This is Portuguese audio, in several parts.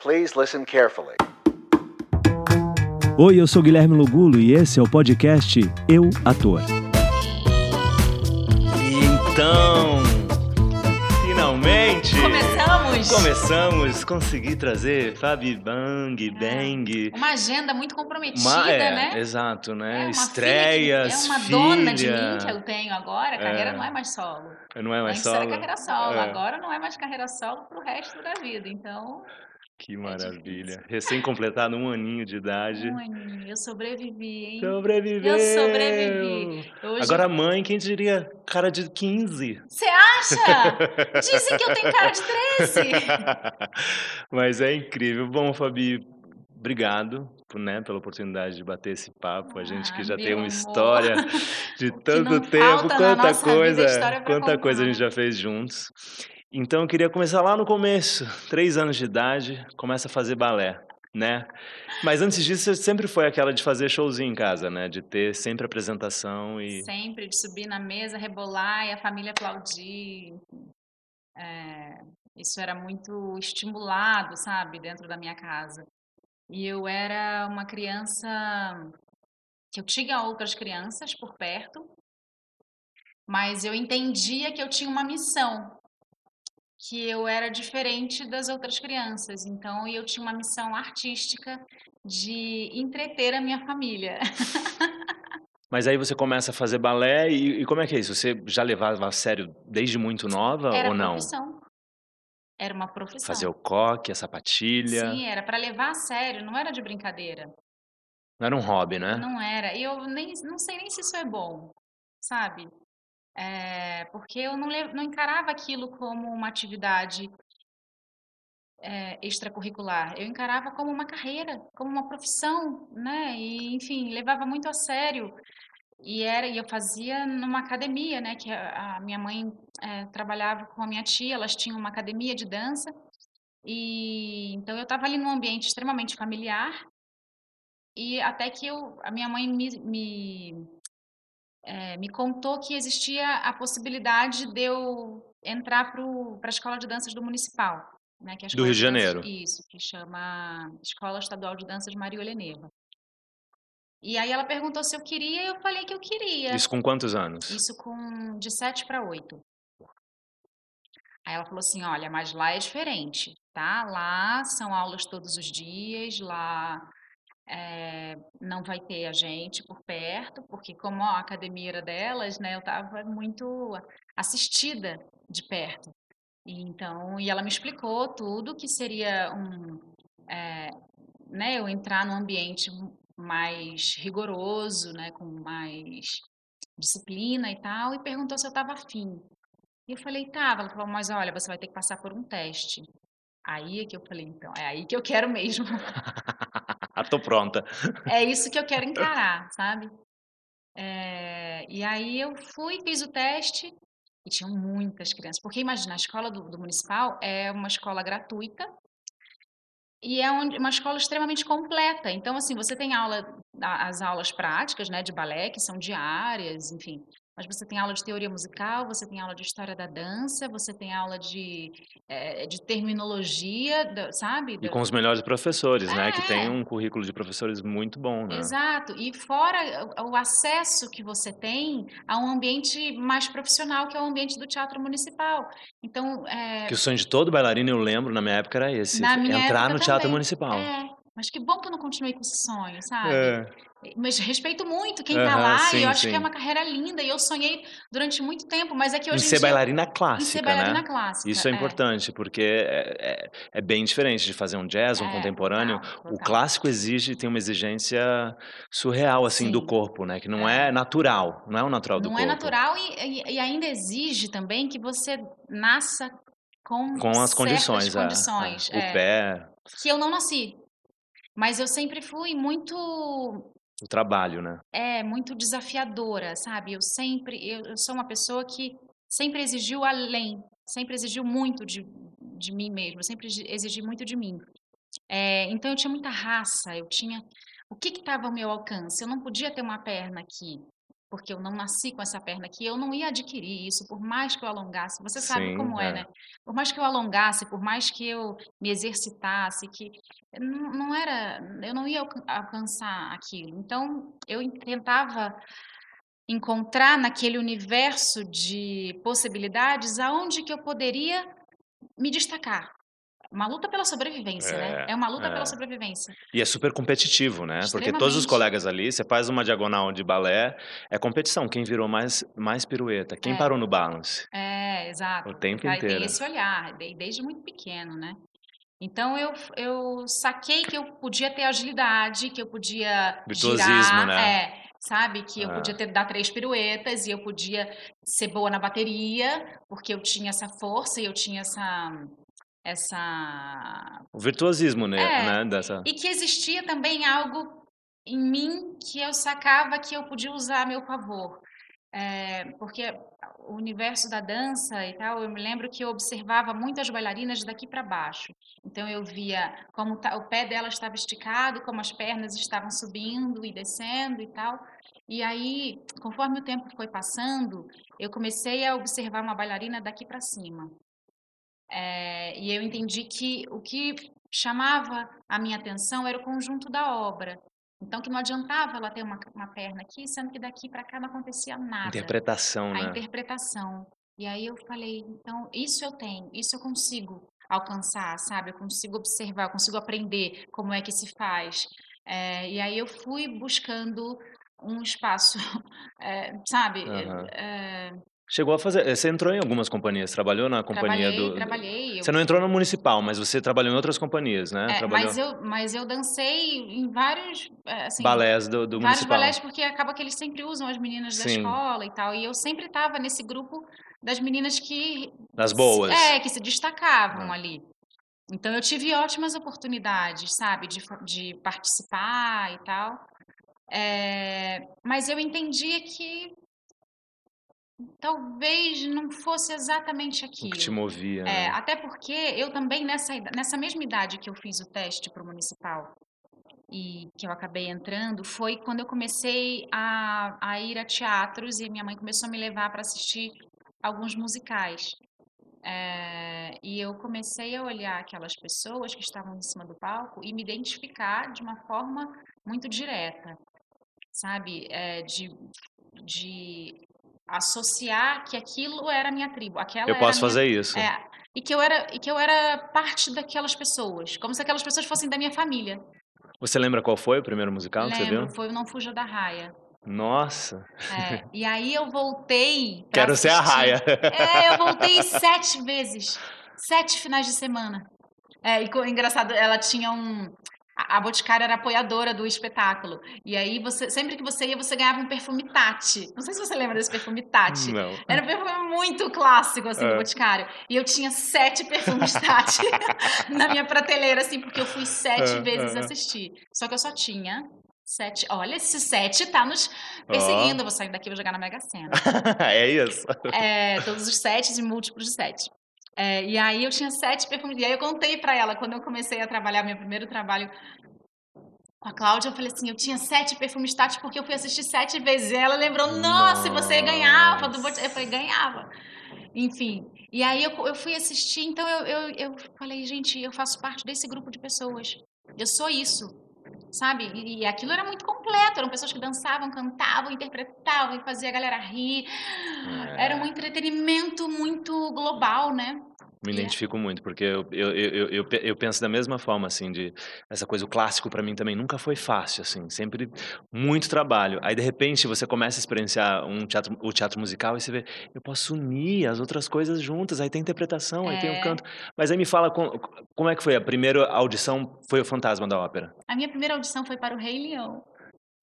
Please listen carefully. Oi, eu sou Guilherme Lugulo e esse é o podcast Eu Ator. Então, finalmente Começamos! começamos, consegui trazer Fabi Bang, Bang. Uma agenda muito comprometida, Uma- é, né? Exato, É né? uma Estreias, filha que- É uma filha. dona de mim que eu tenho agora. A carreira É. não é mais solo. Não é mais Antes solo? era carreira solo, É. agora não é mais carreira solo pro resto da vida. Então, Que maravilha. Recém-completado um aninho de idade. um aninho, eu sobrevivi, hein? Sobreviveu! Eu sobrevivi. Hoje... Agora mãe, quem diria? Cara de 15. Você acha? Dizem que eu tenho cara de 13. Mas é incrível. Bom, Fabi, obrigado né, pela oportunidade de bater esse papo. A gente que Ah, já tem uma amor. história de tanto tempo, quanta é coisa, quanta coisa a gente contar. já fez juntos. Então eu queria começar lá no começo, três anos de idade, começa a fazer balé, né? Mas antes disso, sempre foi aquela de fazer showzinho em casa, né? De ter sempre apresentação e Sempre de subir na mesa, rebolar e a família aplaudir. É, isso era muito estimulado, sabe, dentro da minha casa. E eu era uma criança que eu tinha outras crianças por perto, mas eu entendia que eu tinha uma missão, que eu era diferente das outras crianças. Então, eu tinha uma missão artística de entreter a minha família. Mas aí você começa a fazer balé e, e como é que é isso? Você já levava a sério desde muito nova Era ou não? profissão. Era uma profissão. Fazer o coque, a sapatilha. Sim, era para levar a sério, não era de brincadeira. Não era um hobby, né? Não era. E eu nem, não sei nem se isso é bom, sabe? É, porque eu não, não encarava aquilo como uma atividade é, extracurricular. Eu encarava como uma carreira, como uma profissão, né? E, enfim, levava muito a sério. E era, e eu fazia numa academia, né? Que a, a minha mãe eh, trabalhava com a minha tia, elas tinham uma academia de dança. E então eu estava ali num ambiente extremamente familiar. E até que eu, a minha mãe me, me, eh, me contou que existia a possibilidade de eu entrar para a escola de danças do municipal, né? Que é Do Rio de danças- Janeiro. Isso, que chama Escola Estadual de Danças Maria Oleneva. E aí ela perguntou se eu queria, e eu falei que eu queria. Isso com quantos anos? Isso com de 7 para 8. Aí ela falou assim: olha, mas lá é diferente, tá? Lá são aulas todos os dias, lá eh, não vai ter a gente por perto, porque como a academia era delas, né, eu estava muito assistida de perto. E então, e ela me explicou tudo que seria um, eh, né, eu entrar num ambiente mais rigoroso, né, com mais disciplina e tal, e perguntou se eu estava afim. E eu falei, tava. Ela falou, mas olha, você vai ter que passar por um teste. Aí é que eu falei, então, é aí que eu quero mesmo. Ah, tô pronta. É isso que eu quero encarar, sabe? É, e aí eu fui, fiz o teste e tinham muitas crianças. Porque imagina, a escola do, do municipal é uma escola gratuita e é uma escola extremamente completa. Então, assim, você tem aula, as aulas práticas, né, de balé, que são diárias, enfim. Mas você tem aula de teoria musical, você tem aula de história da dança, você tem aula de, eh, de terminologia, sabe? E com os melhores professores, né? Que tem É. um currículo de professores muito bom, né? Exato. E fora o acesso que você tem a um ambiente mais profissional, que é o ambiente do teatro municipal. Então, é, Que o sonho de todo bailarino, eu lembro, na minha época era esse. Entrar no teatro também. municipal. é, mas que bom que eu não continuei com esse sonho, sabe? É. Mas respeito muito quem tá lá sim, e eu acho sim. que é uma carreira linda e eu sonhei durante muito tempo, mas é que Em hoje em, ser dia bailarina em clássica, ser bailarina né? clássica. Isso é importante, porque é, é- é bem diferente de fazer um jazz, um É, contemporâneo. total, O clássico exige, tem uma exigência surreal, assim, do Sim. corpo, né? Que não é, É. natural, não é o natural do Não corpo. é natural e, e- ainda exige também que você nasça com, Com as condições, é, é. condições, o é, pé, que eu não nasci. Mas eu sempre fui muito o trabalho, né? é muito desafiadora, sabe? Eu sempre, eu, eu sou uma pessoa que sempre exigiu além, sempre exigiu muito de, de mim mesma, sempre exi- exigi muito de mim. É, então eu tinha muita raça, eu tinha o que estava ao meu alcance? Eu não podia ter uma perna aqui, porque eu não nasci com essa perna aqui, eu não ia adquirir isso, por mais que eu alongasse. Você sabe Sim, como é, é. né? Por mais que eu alongasse, por mais que eu me exercitasse, que não, não era, eu não ia alcan- alcançar aquilo. Então, eu en- tentava encontrar naquele universo de possibilidades aonde que eu poderia me destacar. Uma luta pela sobrevivência, né? É, É uma luta pela é. sobrevivência. E é super competitivo, né? Porque todos os colegas ali, você faz uma diagonal de balé, é competição. Quem virou mais, mais pirueta? Quem É. parou no balance? É, exato. O tempo Aí tem inteiro. esse olhar, de- desde muito pequeno, né? Então eu, eu saquei que eu podia ter agilidade, que eu podia Virtuosismo, girar, né? é, sabe? Que eu podia ter dar três piruetas e eu podia ser boa na bateria, porque eu tinha essa força e eu tinha essa essa O virtuosismo, né? É. né? Dessa... e que existia também algo em mim que eu sacava que eu podia usar a meu favor. É, porque o universo da dança e tal, eu me lembro que eu observava muito as bailarinas daqui para baixo. Então eu via como o pé dela estava esticado, como as pernas estavam subindo e descendo e tal. E aí, conforme o tempo foi passando, eu comecei a observar uma bailarina daqui para cima. É, e eu entendi que o que chamava a minha atenção era o conjunto da obra. Então, que não adiantava ela ter uma, uma perna aqui, sendo que daqui para cá não acontecia nada. Interpretação, A né? interpretação. E aí eu falei, então, isso eu tenho, isso eu consigo alcançar, sabe? Eu consigo observar, eu consigo aprender como é que se faz. É, e aí eu fui buscando um espaço, é, sabe? Aham. É, Chegou a fazer. Você entrou em algumas companhias, trabalhou na companhia trabalhei, do. trabalhei. eu Você não entrou no municipal, mas você trabalhou em outras companhias, né? É, trabalhou mas, eu, mas eu dancei em vários, é, assim, balés do, do vários municipal. balés, porque acaba que eles sempre usam as meninas da Sim. escola e tal. E eu sempre estava nesse grupo das meninas que... Das boas. É, que se destacavam Ah. ali. Então eu tive ótimas oportunidades, sabe, de, de participar e tal. É, mas eu entendia que talvez não fosse exatamente O que aquilo. te movia. É, né? até porque eu também, nessa, nessa mesma idade que eu fiz o teste para o municipal e que eu acabei entrando, foi quando eu comecei a, a ir a teatros e minha mãe começou a me levar para assistir alguns musicais. É, e eu comecei a olhar aquelas pessoas que estavam em cima do palco e me identificar de uma forma muito direta, sabe? É, de, de associar que aquilo era a minha tribo, aquela Eu posso minha fazer isso. é, e que eu era e que eu era parte daquelas pessoas, como se aquelas pessoas fossem da minha família. Você lembra qual foi o primeiro musical que você viu? Lembro, foi o Não Fuja da Raia. Nossa, É, e aí eu voltei. quero ser a assistir. raia. É, eu voltei sete vezes, sete finais de semana. É, e engraçado, ela tinha um. A Boticária era apoiadora do espetáculo. E aí, você, sempre que você ia, você ganhava um perfume Tati. Não sei se você lembra desse perfume Tati. Não. Era um perfume muito clássico, assim, do É. Boticário. E eu tinha sete perfumes Tati na minha prateleira, assim, porque eu fui sete É, vezes é. assistir. Só que eu só tinha sete. Olha, esse sete tá nos perseguindo. Eu vou sair daqui e vou jogar na Mega Sena. é isso. É, todos os sete e múltiplos de sete. É, e aí eu tinha sete perfumes. E aí eu contei pra ela, quando eu comecei a trabalhar, meu primeiro trabalho com a Cláudia, eu falei assim, eu tinha sete perfumes Tati porque eu fui assistir sete vezes. E ela lembrou, nossa, você ganhava do Bot-" Eu falei, ganhava. Enfim, e aí eu, eu fui assistir, então eu, eu, eu falei, gente, eu faço parte desse grupo de pessoas. Eu sou isso, sabe? E, e aquilo era muito completo, eram pessoas que dançavam, cantavam, interpretavam e faziam a galera rir. Era um entretenimento muito global, né? Me É. identifico muito, porque eu, eu, eu, eu, eu pe- eu penso da mesma forma, assim, de essa coisa, o clássico pra mim também nunca foi fácil, assim, sempre muito trabalho. Aí, de repente, você começa a experienciar um teatro, o teatro musical e você vê, eu posso unir as outras coisas juntas, aí tem interpretação, aí tem o É. canto. Mas aí me fala, com- como é que foi? A primeira audição foi o Fantasma da Ópera? A minha primeira audição foi para o Rei Leão.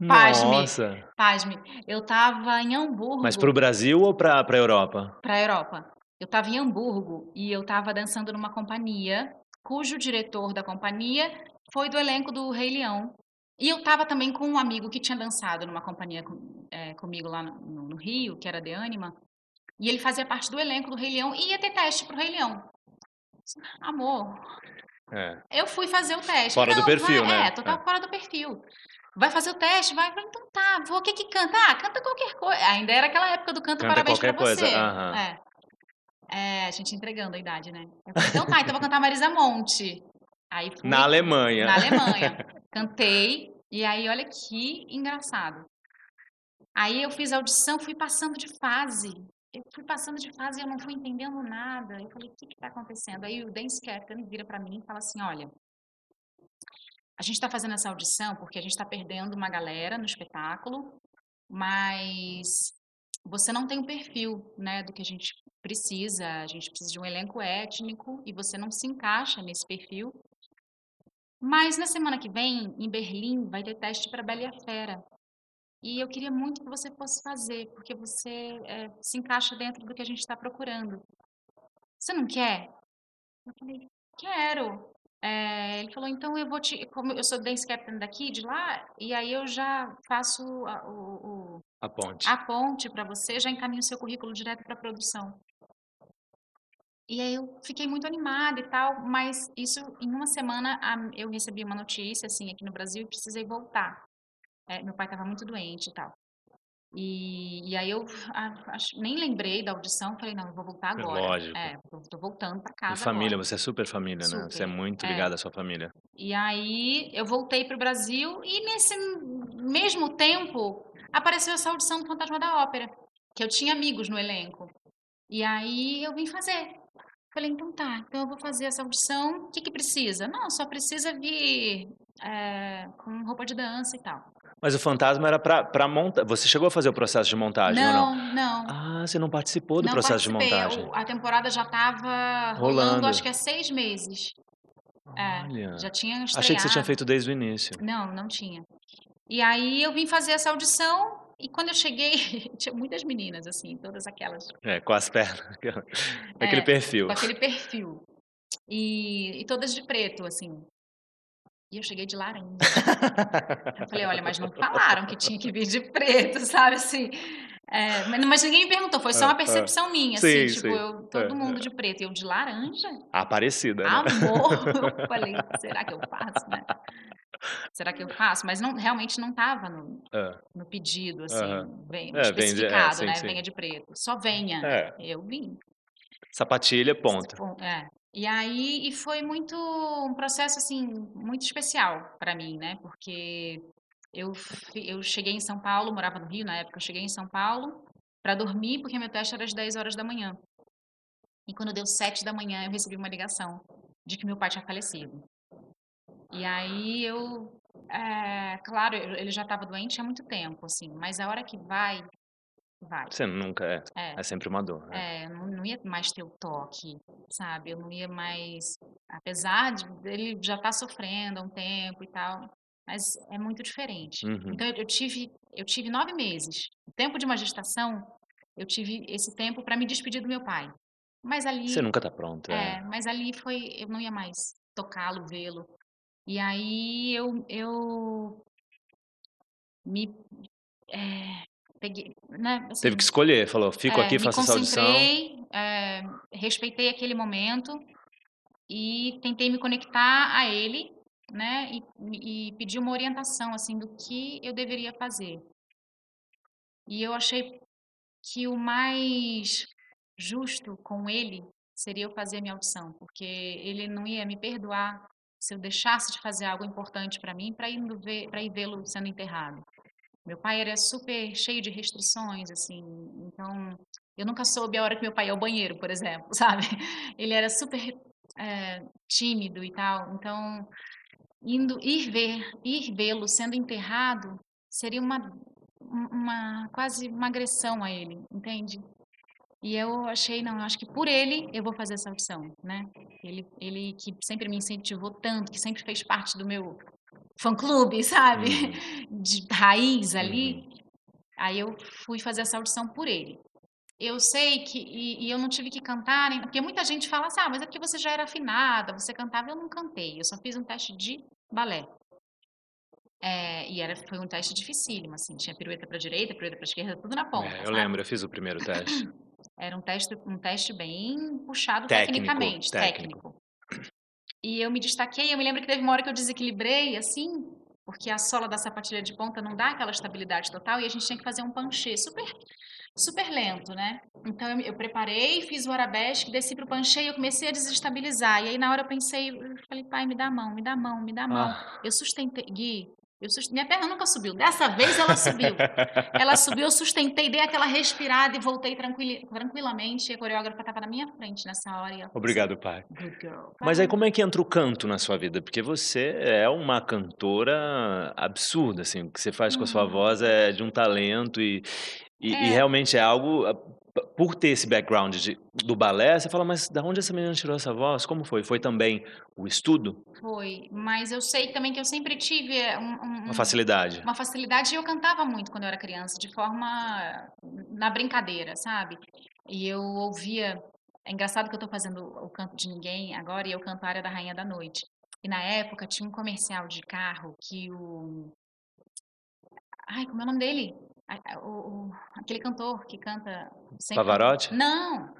Pasme. Nossa! Pasme, eu estava em Hamburgo. Mas pro Brasil ou pra, pra Europa? para a Europa. Eu estava em Hamburgo e eu estava dançando numa companhia cujo diretor da companhia foi do elenco do Rei Leão. E eu estava também com um amigo que tinha dançado numa companhia com- é, comigo lá no, no- Rio, que era de Anima. E ele fazia parte do elenco do Rei Leão e ia ter teste pro Rei Leão. Amor, É. eu fui fazer o teste. Fora do Não, perfil, vai- né? É, total É. fora do perfil. vai fazer o teste, vai. Então tá, vou, o que que canta? Ah, canta qualquer coisa. Ainda era aquela época do canto Canta parabéns pra coisa, você. aham. É. É, a gente entregando a idade, né? Eu falei, então tá, então vou cantar Marisa Monte. Aí fui Na Alemanha. na Alemanha. Cantei, e aí olha que engraçado. Aí eu fiz a audição, fui passando de fase. Eu fui passando de fase e eu não fui entendendo nada. Eu falei, o que está acontecendo? Aí o dance captain vira para mim e fala assim, olha, a gente está fazendo essa audição porque a gente está perdendo uma galera no espetáculo, mas você não tem o perfil, né, do que a gente precisa. A gente precisa de um elenco étnico e você não se encaixa nesse perfil. Mas na semana que vem, em Berlim, vai ter teste para Bela e a Fera. E eu queria muito que você fosse fazer, porque você eh, se encaixa dentro do que a gente está procurando. Você não quer? Eu falei, quero. Eh, ele falou, então eu vou te. Como eu sou dance captain daqui, de lá, e aí eu já faço a, o, A ponte. para você, já encaminho o seu currículo direto para a produção. E aí eu fiquei muito animada e tal, mas isso em uma semana eu recebi uma notícia assim aqui no Brasil e precisei voltar. É, meu pai estava muito doente e tal. E, e aí eu ah, acho- nem lembrei da audição, falei não, eu vou voltar agora. Lógico. É, eu tô voltando para E casa família, agora. você é super família, né? Você é Super, muito é. ligada à sua família. E aí eu voltei para o Brasil e nesse mesmo tempo apareceu essa audição do Fantasma da Ópera, que eu tinha amigos no elenco. E aí eu vim fazer. Falei, então tá, então eu vou fazer essa audição. O que que precisa? Não, só precisa vir é, com roupa de dança e tal. Mas o fantasma era pra, pra montar. Você chegou a fazer o processo de montagem ou não? Não, não. Ah, você não participou do não processo de participei. montagem. O- A temporada já estava rolando, Rolando. acho que há seis meses. É, Olha. já tinha estreado. Achei que você tinha feito desde o início. Não, não tinha. E aí eu vim fazer essa audição e quando eu cheguei, tinha muitas meninas, assim, todas aquelas É, com as pernas. Daquele É, perfil. com aquele perfil. E, e todas de preto, assim. E eu cheguei de laranja. Eu falei, olha, mas não falaram que tinha que vir de preto, sabe, assim. É, mas, ninguém me perguntou, foi só É, uma é. percepção minha, Sim, assim, tipo, sim. eu, todo É, mundo de preto, e eu de laranja? Aparecida, né? Amor! Eu falei, será que eu faço, né? Será que eu faço? Mas não, realmente não estava no, É. no pedido, assim, Aham. bem, É, vem de- especificado, sim, né? Venha de preto. Só venha. Eu vim. Sapatilha, ponta. Bom, É. E aí, e foi muito, um processo, assim, muito especial para mim, né? Porque eu, eu cheguei em São Paulo, morava no Rio na época, eu cheguei em São Paulo para dormir, porque meu teste era às 10 horas da manhã. E quando deu 7 da manhã, eu recebi uma ligação de que meu pai tinha falecido. E aí eu, é, claro, ele já estava doente há muito tempo, assim, mas a hora que vai, vai. Você nunca é. É. É sempre uma dor. né? É, eu não, não ia mais ter o toque, sabe? Eu não ia mais. Apesar de ele já estar sofrendo há um tempo e tal, mas é muito diferente. Uhum. Então, eu, tive, eu tive nove meses. O tempo de uma gestação, eu tive esse tempo para me despedir do meu pai. Mas ali. Você nunca tá pronto. É, mas ali foi. Eu não ia mais tocá-lo, vê-lo. E aí eu, eu me. é, peguei. Né, assim, Teve que escolher. Falou, fico é, aqui, faço essa audição. é, respeitei aquele momento e tentei me conectar a ele, né? E, e pedir uma orientação, assim, do que eu deveria fazer. E eu achei que o mais justo com ele seria eu fazer a minha audição, porque ele não ia me perdoar se eu deixasse de fazer algo importante para mim para ir ver, para ir vê-lo sendo enterrado. Meu pai era super cheio de restrições, assim, então eu nunca soube a hora que meu pai ia ao banheiro, por exemplo, sabe? Ele era super eh, tímido e tal, então indo ir ver, ir vê-lo sendo enterrado seria uma um- uma quase uma agressão a ele, entende? E eu achei, não, eu acho que por ele eu vou fazer essa audição, né? Ele, ele que sempre me incentivou tanto, que sempre fez parte do meu fã-clube, sabe? Uhum. De raiz ali. Aí eu fui fazer essa audição por ele. Eu sei que, e, e eu não tive que cantar, porque muita gente fala assim, ah, mas é porque você já era afinada, você cantava, eu não cantei, eu só fiz um teste de balé. É, e era, foi um teste dificílimo, assim, tinha pirueta para direita, pirueta para esquerda, tudo na ponta, É, eu sabe? lembro, eu fiz o primeiro teste. Era um teste, um teste bem puxado Técnico, tecnicamente, técnico. técnico. E eu me destaquei, eu me lembro que teve uma hora que eu desequilibrei, assim, porque a sola da sapatilha de ponta não dá aquela estabilidade total e a gente tinha que fazer um panchê super super lento, né? Então eu, eu preparei, fiz o arabesque, desci pro panchê e eu comecei a desestabilizar. E aí na hora eu pensei, eu falei, pai, me dá a mão, me dá a mão, me dá a mão. Ah. Eu sustentei, Gui, sust... minha perna nunca subiu. Dessa vez ela subiu. ela subiu, eu sustentei, dei aquela respirada e voltei tranquili... tranquilamente. E a coreógrafa estava na minha frente nessa hora. E ela Obrigado, pai. Good girl. Mas aí como é que entra o canto na sua vida? Porque você é uma cantora absurda, assim, o que você faz com a sua Uhum. voz é de um talento e, e, e É. realmente é algo, ah, por ter esse background de- do balé, você fala, mas da onde essa menina tirou essa voz? Como foi? Foi também o estudo? Foi. Mas eu sei também que eu sempre tive é, um- um- Uma um- facilidade? uma facilidade e eu cantava muito quando eu era criança, de forma na brincadeira, sabe? E eu ouvia. É engraçado que eu tô fazendo o canto de ninguém agora e eu canto a área da Rainha da Noite. E na época tinha um comercial de carro que o. Ai, como é o nome dele? A- o- aquele cantor que canta. sempre- Pavarotti? Não!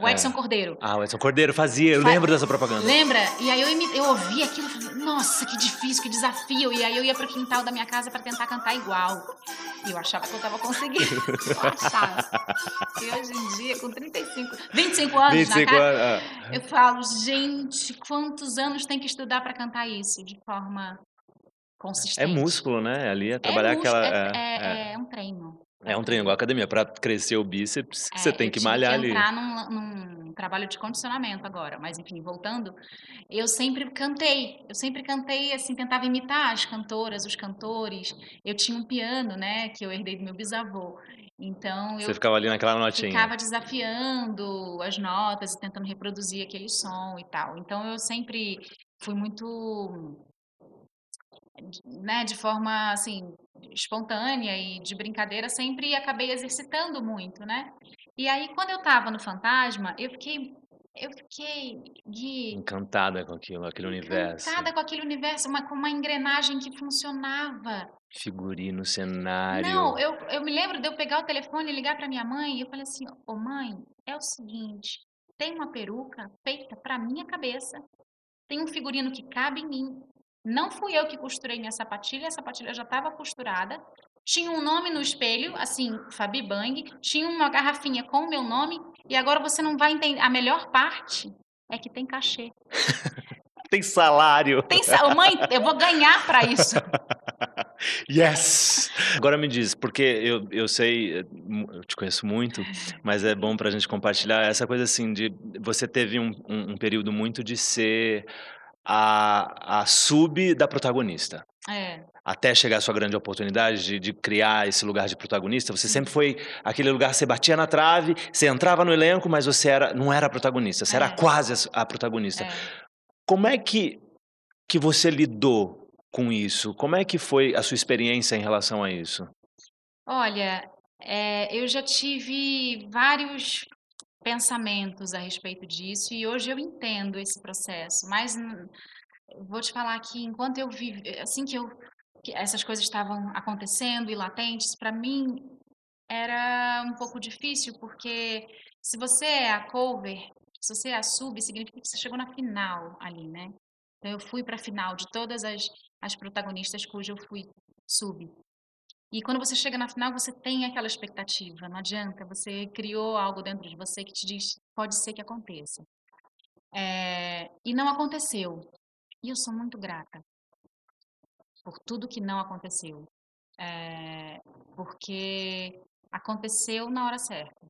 O É. Edson Cordeiro. Ah, o Edson Cordeiro fazia, eu Fa- lembro dessa propaganda. Lembra? E aí eu, eu ouvi aquilo e falei, nossa, que difícil, que desafio. E aí eu ia pro quintal da minha casa para tentar cantar igual. E eu achava que eu tava conseguindo. Eu achava. E hoje em dia, com 35, 25 anos 25 na cara, anos. ah. eu falo, gente, quantos anos tem que estudar para cantar isso de forma consistente? É músculo, né? Ali é É, trabalhar músculo, aquela. é, é, é. é- é um treino. É um treino igual academia. Pra crescer o bíceps, É, você tem que malhar ali. entrar num, num trabalho de condicionamento agora, mas enfim, voltando, eu sempre cantei, eu sempre cantei, assim, tentava imitar as cantoras, os cantores. Eu tinha um piano, né, que eu herdei do meu bisavô. Então eu Você ficava ali naquela notinha. ficava desafiando as notas e tentando reproduzir aquele som e tal. Então eu sempre fui muito né, de forma assim espontânea e de brincadeira, sempre acabei exercitando muito, né? E aí quando eu tava no Fantasma, eu fiquei eu fiquei Gui, Encantada com aquilo, aquele universo. encantada com aquele universo, uma, com uma engrenagem que funcionava. Figurino, cenário. Não, eu, eu me lembro de eu pegar o telefone e ligar para minha mãe e eu falei assim: Ô mãe, é o seguinte, tem uma peruca feita para minha cabeça, tem um figurino que cabe em mim. Não fui eu que costurei minha sapatilha, a sapatilha já estava costurada. Tinha um nome no espelho, assim, Fabi Bang, tinha uma garrafinha com o meu nome, e agora você não vai entender. A melhor parte é que tem cachê. Tem salário. Tem sa... Mãe, eu vou ganhar para isso. Yes! Agora me diz, porque eu, eu sei, eu te conheço muito, mas é bom pra gente compartilhar essa coisa assim de você teve um, um, um período muito de ser a, a sub da protagonista. É, Até chegar a sua grande oportunidade de, de criar esse lugar de protagonista, você sempre foi aquele lugar que você batia na trave, você entrava no elenco, mas você era, não era a protagonista, você era É. quase a, a protagonista. é. Como é que, que você lidou com isso? Como é que foi a sua experiência em relação a isso? Olha, eh, eu já tive vários pensamentos a respeito disso e hoje eu entendo esse processo, mas vou te falar que enquanto eu vivi, assim que eu que essas coisas estavam acontecendo e latentes, para mim era um pouco difícil porque se você é a cover, se você é a sub, significa que você chegou na final ali, né? Então eu fui para a final de todas as, as protagonistas cujo eu fui sub. E quando você chega na final, você tem aquela expectativa, não adianta, você criou algo dentro de você que te diz, pode ser que aconteça. Eh, e não aconteceu. E eu sou muito grata por tudo que não aconteceu. Eh, porque aconteceu na hora certa,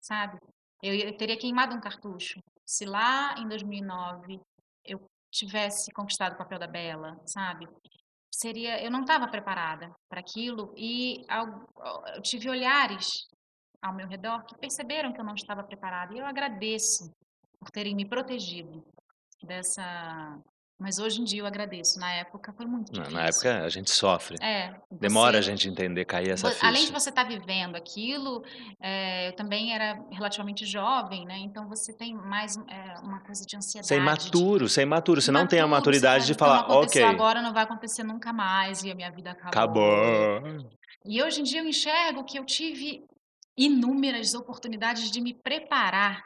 sabe? Eu, eu teria queimado um cartucho se lá em 2009 eu tivesse conquistado o papel da Bela, sabe? Seria, eu não estava preparada para aquilo e eu tive olhares ao meu redor que perceberam que eu não estava preparada e eu agradeço por terem me protegido dessa. Mas hoje em dia eu agradeço. Na época foi muito difícil. Na época a gente sofre. É, Demora a gente entender, cair essa ficha. Além de você estar vivendo aquilo, eh, eu também era relativamente jovem, né? Então você tem mais eh, uma coisa de ansiedade. Você é de- imaturo, você é imaturo, você não tem a maturidade de falar, Então, ok, agora, não vai acontecer nunca mais e a minha vida acabou. acabou. E hoje em dia eu enxergo que eu tive inúmeras oportunidades de me preparar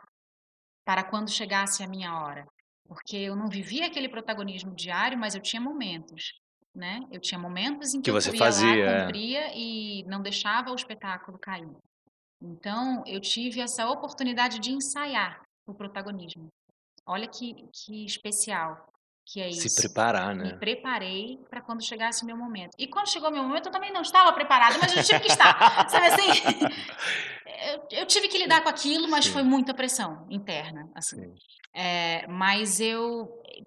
para quando chegasse a minha hora. Porque eu não vivia aquele protagonismo diário, mas eu tinha momentos. né? Eu tinha momentos em que, Que eu você ia fazia, lá, cumpria e não deixava o espetáculo cair. Então, eu tive essa oportunidade de ensaiar o protagonismo. Olha que, que especial que é Se isso. preparar, Me né? preparei para quando chegasse o meu momento. E quando chegou o meu momento, eu também não estava preparada, mas eu tive que estar. Sabe assim? Eu, eu tive que lidar com aquilo, mas Sim. foi muita pressão interna, assim. Sim. É, mas eu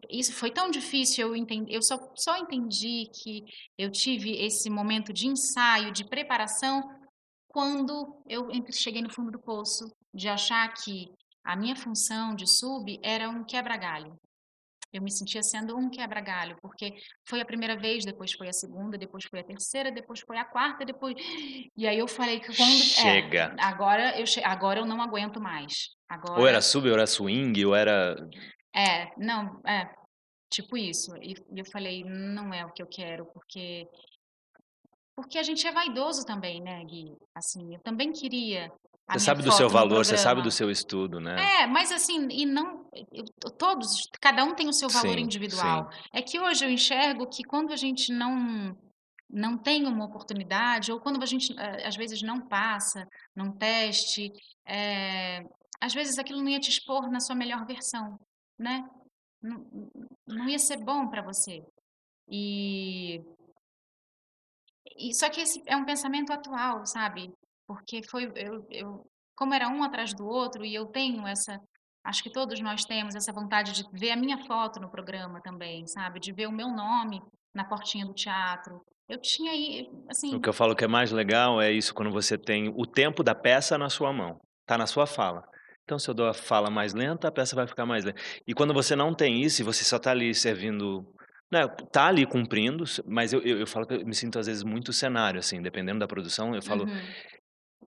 isso foi tão difícil eu entendi eu só, só entendi que eu tive esse momento de ensaio de preparação quando eu cheguei no fundo do poço de achar que a minha função de sub era um quebra-galho eu me sentia sendo um quebra-galho porque foi a primeira vez depois foi a segunda depois foi a terceira depois foi a quarta depois e aí eu falei que quando é, Chega. agora eu che- agora eu não aguento mais agora Ou era sub, ou era swing, ou era. é, não, é, tipo isso. E, e eu falei, não é o que eu quero, porque porque a gente é vaidoso também, né, Gui? Assim, eu também queria Você sabe do seu valor, você sabe do seu estudo, né? É, mas assim, e não, eu- todos, cada um tem o seu valor Sim, individual. É que hoje eu enxergo que quando a gente não não tem uma oportunidade ou quando a gente eh, às vezes não passa num teste, eh, às vezes aquilo não ia te expor na sua melhor versão, né? Não, não ia ser bom para você. E, e só que esse é um pensamento atual, sabe? Porque foi eu, eu como era um atrás do outro e eu tenho essa acho que todos nós temos essa vontade de ver a minha foto no programa também, sabe? De ver o meu nome na portinha do teatro. Eu tinha aí, assim, O que eu falo que é mais legal é isso quando você tem o tempo da peça na sua mão, tá na sua fala. Então, se eu dou a fala mais lenta, a peça vai ficar mais lenta. E quando você não tem isso e você só tá ali servindo, né, tá ali cumprindo, mas eu, eu, eu falo que eu me sinto às vezes muito cenário, assim, dependendo da produção, eu falo, uhum.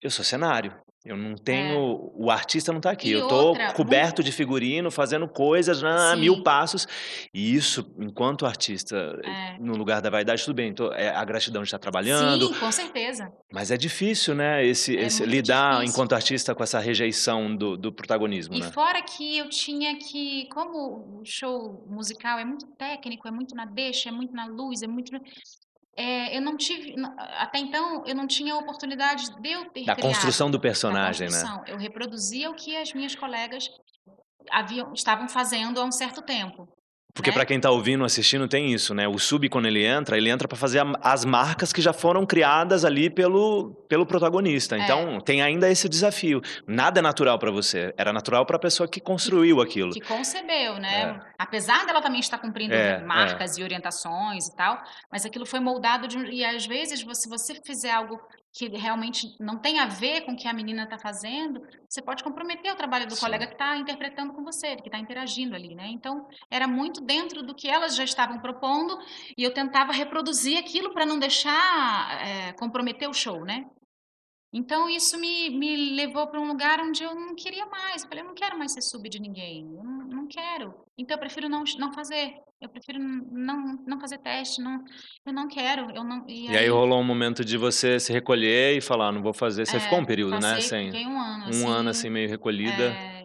Eu sou cenário. Eu não tenho. O artista não está aqui. E eu estou coberto de figurino, fazendo coisas a Sim. mil passos. E isso, enquanto artista, É. no lugar da vaidade, tudo bem. Tô, é a gratidão de estar trabalhando. Sim, com certeza. Mas é difícil, né? Esse, É esse lidar difícil. enquanto artista com essa rejeição do, do protagonismo, E né? fora que eu tinha que, como o show musical é muito técnico, é muito na deixa, é muito na luz, é muito. É, eu não tive. Até então, eu não tinha a oportunidade de eu ter Da criado, construção do personagem, né? construção. Eu reproduzia o que as minhas colegas haviam, estavam fazendo há um certo tempo. Porque né? para quem tá ouvindo, assistindo, tem isso, né? O sub, quando ele entra, ele entra para fazer as marcas que já foram criadas ali pelo, pelo protagonista. É. Então, tem ainda esse desafio. Nada é natural para você. Era natural para a pessoa que construiu aquilo. que concebeu, né? É. Apesar dela também estar cumprindo É, marcas e orientações e tal, mas aquilo foi moldado de e às vezes se você fizer algo que realmente não tem a ver com o que a menina está fazendo, você pode comprometer o trabalho do Sim. colega que está interpretando com você, que está interagindo ali, né? Então era muito dentro do que elas já estavam propondo e eu tentava reproduzir aquilo para não deixar é, comprometer o show, né? Então isso me, me levou para um lugar onde eu não queria mais. Eu falei, eu não quero mais ser sub de ninguém. Eu não, não quero. Então eu prefiro não, não fazer. Eu prefiro não, não fazer teste. Não, eu não quero. Eu não, e, E aí rolou um momento de você se recolher e falar, não vou fazer. Você é, ficou um período, né? passei, Sem, Fiquei um ano. um ano assim, meio recolhida. é,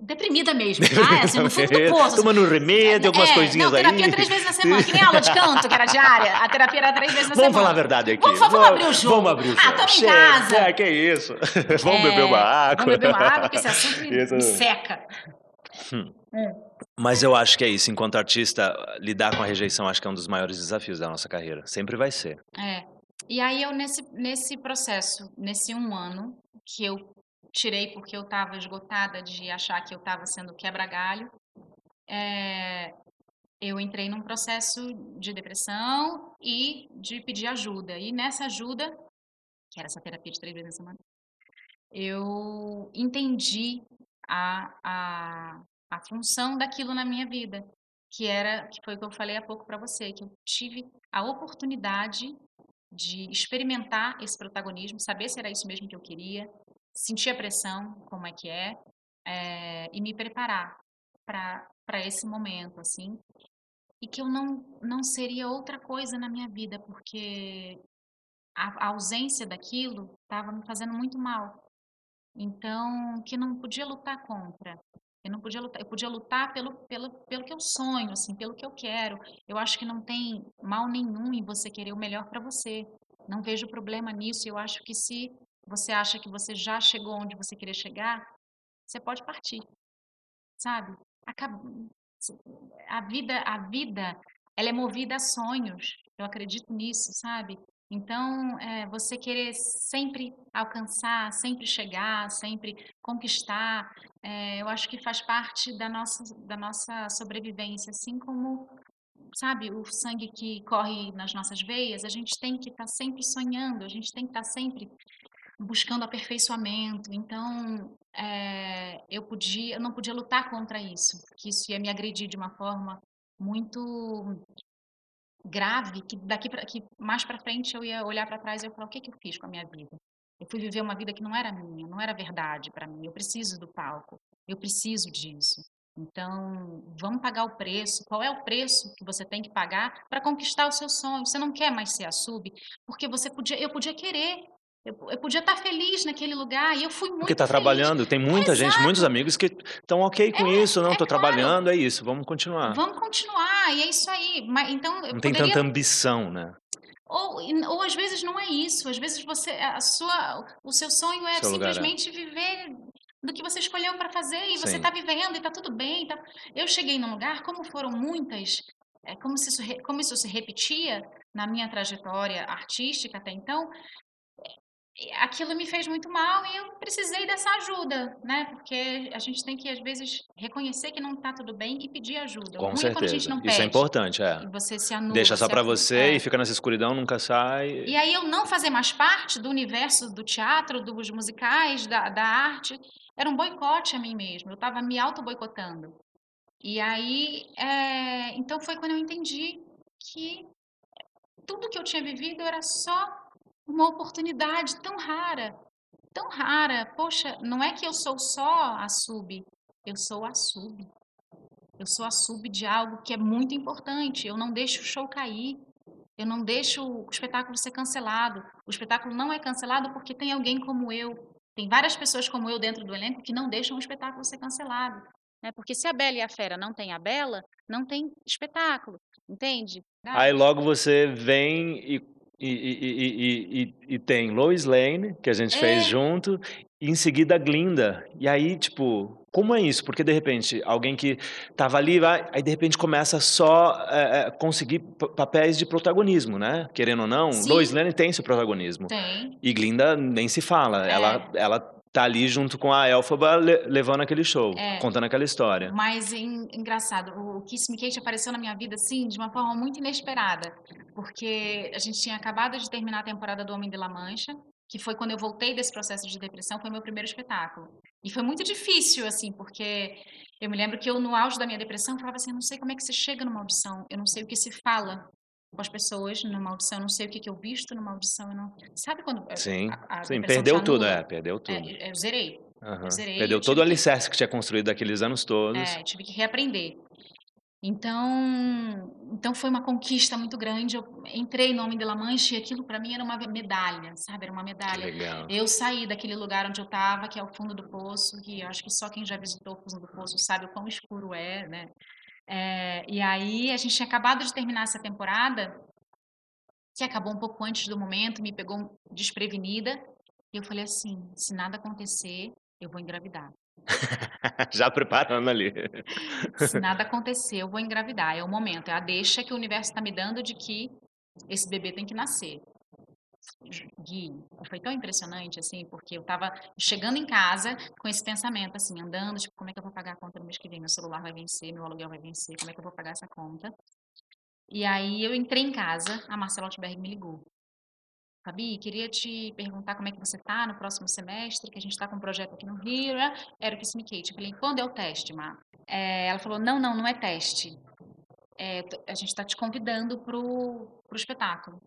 deprimida mesmo, tá? Assim, no fundo do poço. assim. Tomando remédio, algumas É, coisinhas não, terapia aí. três vezes na semana, que nem aula de canto, que era diária. A terapia era três vezes na Vamos semana. falar a verdade aqui. Vamos, vamos abrir o jogo. Vamos abrir o Ah, jogo. tamo em Chega. casa. É, que isso. vamos beber uma É, água. Vamos beber uma água, porque esse assunto me, me seca. Mas eu acho que é isso. Enquanto artista, lidar com a rejeição acho que é um dos maiores desafios da nossa carreira. Sempre vai ser. É. E aí eu nesse, nesse processo, nesse um ano, que eu tirei porque eu estava esgotada de achar que eu estava sendo quebra-galho, é, eu entrei num processo de depressão e de pedir ajuda. E nessa ajuda, que era essa terapia de três vezes na semana, eu entendi a, a, a função daquilo na minha vida, que era, que foi o que eu falei há pouco para você, que eu tive a oportunidade de experimentar esse protagonismo, saber se era isso mesmo que eu queria, sentir a pressão, como é que é, é e me preparar para esse momento, assim, e que eu não, não seria outra coisa na minha vida, porque a, a ausência daquilo estava me fazendo muito mal. Então, que não podia lutar contra. Eu não podia lutar, eu podia lutar pelo, pelo, pelo que eu sonho, assim, pelo que eu quero. Eu acho que não tem mal nenhum em você querer o melhor para você. Não vejo problema nisso. Eu acho que se você acha que você já chegou onde você queria chegar, você pode partir. Sabe? A vida, a vida, ela é movida a sonhos. Eu acredito nisso, sabe? Então, é, você querer sempre alcançar, sempre chegar, sempre conquistar, é, eu acho que faz parte da nossa, da nossa sobrevivência, assim como, sabe, o sangue que corre nas nossas veias, a gente tem que estar tá sempre sonhando, a gente tem que estar tá sempre buscando aperfeiçoamento. Então, é, eu podia, eu não podia lutar contra isso, que isso ia me agredir de uma forma muito grave que daqui para que mais para frente eu ia olhar para trás e eu falar o que que eu fiz com a minha vida. Eu fui viver uma vida que não era minha, não era verdade para mim. Eu preciso do palco, eu preciso disso. Então, vamos pagar o preço. Qual é o preço que você tem que pagar para conquistar o seu sonho? Você não quer mais ser a sub, porque você podia, eu podia querer, eu, podia estar feliz naquele lugar e eu fui muito Porque está trabalhando, tem muita Exato. gente, muitos amigos que estão ok com é, isso, não, estou é claro. trabalhando, é isso, vamos continuar. Vamos continuar, e é isso aí. Mas, então, não poderia... tem tanta ambição, né? Ou, ou às vezes não é isso, às vezes você, a sua, o seu sonho é seu simplesmente lugar, é. viver do que você escolheu para fazer e Sim. você está vivendo e está tudo bem. Tá... Eu cheguei num lugar, como foram muitas, é, como, se isso, como isso se repetia na minha trajetória artística até então, aquilo me fez muito mal e eu precisei dessa ajuda, né? Porque a gente tem que, às vezes, reconhecer que não está tudo bem e pedir ajuda. Com certeza. É Isso pede, é importante, é. E você se anula. Deixa só para você é. e fica nessa escuridão, nunca sai. E aí eu não fazer mais parte do universo do teatro, dos musicais, da, da arte, era um boicote a mim mesmo. Eu estava me auto-boicotando. E aí, é... então foi quando eu entendi que tudo que eu tinha vivido era só uma oportunidade tão rara, tão rara. Poxa, não é que eu sou só a sub, eu sou a sub. Eu sou a sub de algo que é muito importante. Eu não deixo o show cair. Eu não deixo o espetáculo ser cancelado. O espetáculo não é cancelado porque tem alguém como eu. Tem várias pessoas como eu dentro do elenco que não deixam o espetáculo ser cancelado. Né? Porque se a Bela e a Fera não tem a Bela, não tem espetáculo. Entende? Aí logo você vem e e, e, e, e, tem Lois Lane, que a gente é. fez junto, e em seguida Glinda. E aí, tipo, como é isso? Porque de repente, alguém que tava ali, vai, aí de repente começa só é, conseguir papéis de protagonismo, né? Querendo ou não, Sim. Lois Lane tem seu protagonismo. Tem. E Glinda nem se fala. É. Ela, ela tá ali junto com a Elfaba le levando aquele show, é, contando aquela história. Mas em, engraçado, o Kiss Me Kate apareceu na minha vida assim de uma forma muito inesperada, porque a gente tinha acabado de terminar a temporada do Homem de La Mancha, que foi quando eu voltei desse processo de depressão, foi meu primeiro espetáculo. E foi muito difícil assim, porque eu me lembro que eu no auge da minha depressão falava assim, eu não sei como é que você chega numa audição, eu não sei o que se fala com as pessoas numa audição, eu não sei o que, que eu visto numa audição, eu não... Sabe quando... Sim, a, a sim perdeu tudo, é, perdeu tudo. É, eu zerei. Uhum. Eu zerei perdeu todo o alicerce que tinha construído daqueles anos todos. É, tive que reaprender. Então, então foi uma conquista muito grande. Eu entrei no Homem de La Mancha e aquilo para mim era uma medalha, sabe? Era uma medalha. Legal. Eu saí daquele lugar onde eu estava, que é o fundo do poço, que eu acho que só quem já visitou o fundo do poço sabe o quão escuro é, né? É, e aí a gente tinha acabado de terminar essa temporada, que acabou um pouco antes do momento, me pegou desprevenida. E eu falei assim: se nada acontecer, eu vou engravidar. Já preparando ali. Se nada acontecer, eu vou engravidar. É o momento, é a deixa que o universo está me dando de que esse bebê tem que nascer. Gui, foi tão impressionante, assim, porque eu tava chegando em casa com esse pensamento, assim, andando, tipo, como é que eu vou pagar a conta no mês que vem? Meu celular vai vencer, meu aluguel vai vencer, como é que eu vou pagar essa conta? E aí eu entrei em casa, a Marcela Altberg me ligou. Fabi, queria te perguntar como é que você tá no próximo semestre, que a gente está com um projeto aqui no Rio, né? Era o Kiss Me Kate. Eu falei, quando é o teste, Mar? É, ela falou, não, não, não é teste. É, a gente está te convidando pro, pro espetáculo.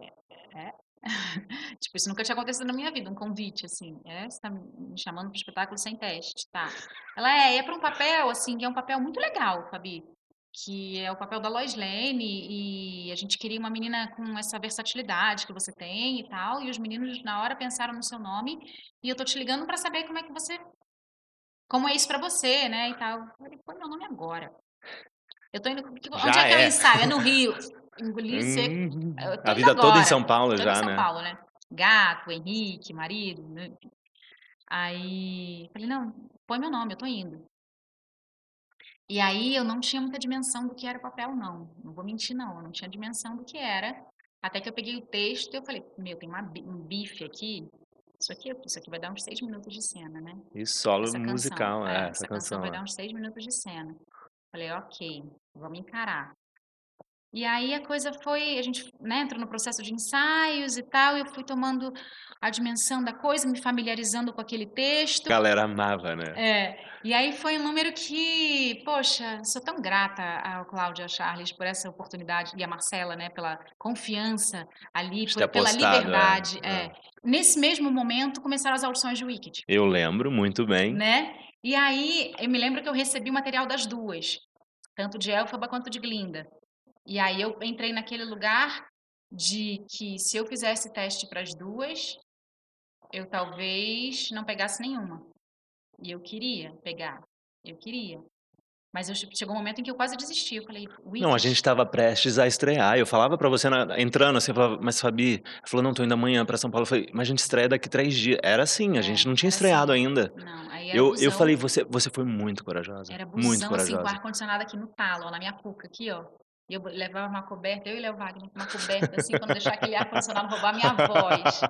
É, é. tipo, isso nunca tinha acontecido na minha vida, um convite, assim. É, você tá me chamando para espetáculo sem teste, tá? Ela é, é para um papel, assim, que é um papel muito legal, Fabi. Que é o papel da Lois Lane, e a gente queria uma menina com essa versatilidade que você tem e tal. E os meninos, na hora, pensaram no seu nome. E eu tô te ligando para saber como é que você como é isso pra você, né, e tal. Eu falei, põe meu nome agora. Eu tô indo, onde Já é que é. ensaio? É no Rio. Engoli seco. Hum, Eu tô a vida toda em agora. São Paulo já, São né? Paulo, né? Gato, Henrique, marido, né? Aí, falei, não, põe meu nome, eu tô indo. E aí eu não tinha muita dimensão do que era o papel, não. Não vou mentir, não. Eu não tinha dimensão do que era. Até que eu peguei o texto e eu falei, meu, tem uma um bife aqui. Isso aqui, isso aqui vai dar uns seis minutos de cena, né? E solo Essa canção, musical, é, é, essa essa canção canção. vai é. dar uns seis minutos de cena. Falei, ok, vamos encarar. E aí a coisa foi, a gente né, entrou no processo de ensaios e tal, e eu fui tomando a dimensão da coisa, me familiarizando com aquele texto. A galera amava, né? É, e aí foi um número que, poxa, sou tão grata ao Cláudio e ao Charles por essa oportunidade, e a Marcela, né, pela confiança ali, por- pela apostado, é, liberdade. é. é. Nesse mesmo momento começaram as audições de Wicked Eu lembro muito bem. né? E aí, eu me lembro que eu recebi o material das duas, tanto de Elfaba quanto de Glinda. E aí eu entrei naquele lugar de que se eu fizesse teste para as duas, eu talvez não pegasse nenhuma. E eu queria pegar, eu queria. Mas eu, chegou um momento em que eu quase desisti. Eu falei, Não, a gente estava prestes a estrear. Eu falava pra você, na- entrando assim, eu falava, mas Fabi, falou, não, tô indo amanhã pra São Paulo. Eu falei, mas a gente estreia daqui três dias. Era assim, a É, gente não tinha era estreado assim. ainda. Não, aí era Eu, eu busão. falei, você, você foi muito corajosa. Era muito busão, assim, com corajosa. ar-condicionado aqui no talo, ó, na minha cuca, aqui, ó. E eu levava uma coberta, eu e Léo Wagner, uma coberta, assim, pra não deixar aquele ar-condicionado roubar minha voz.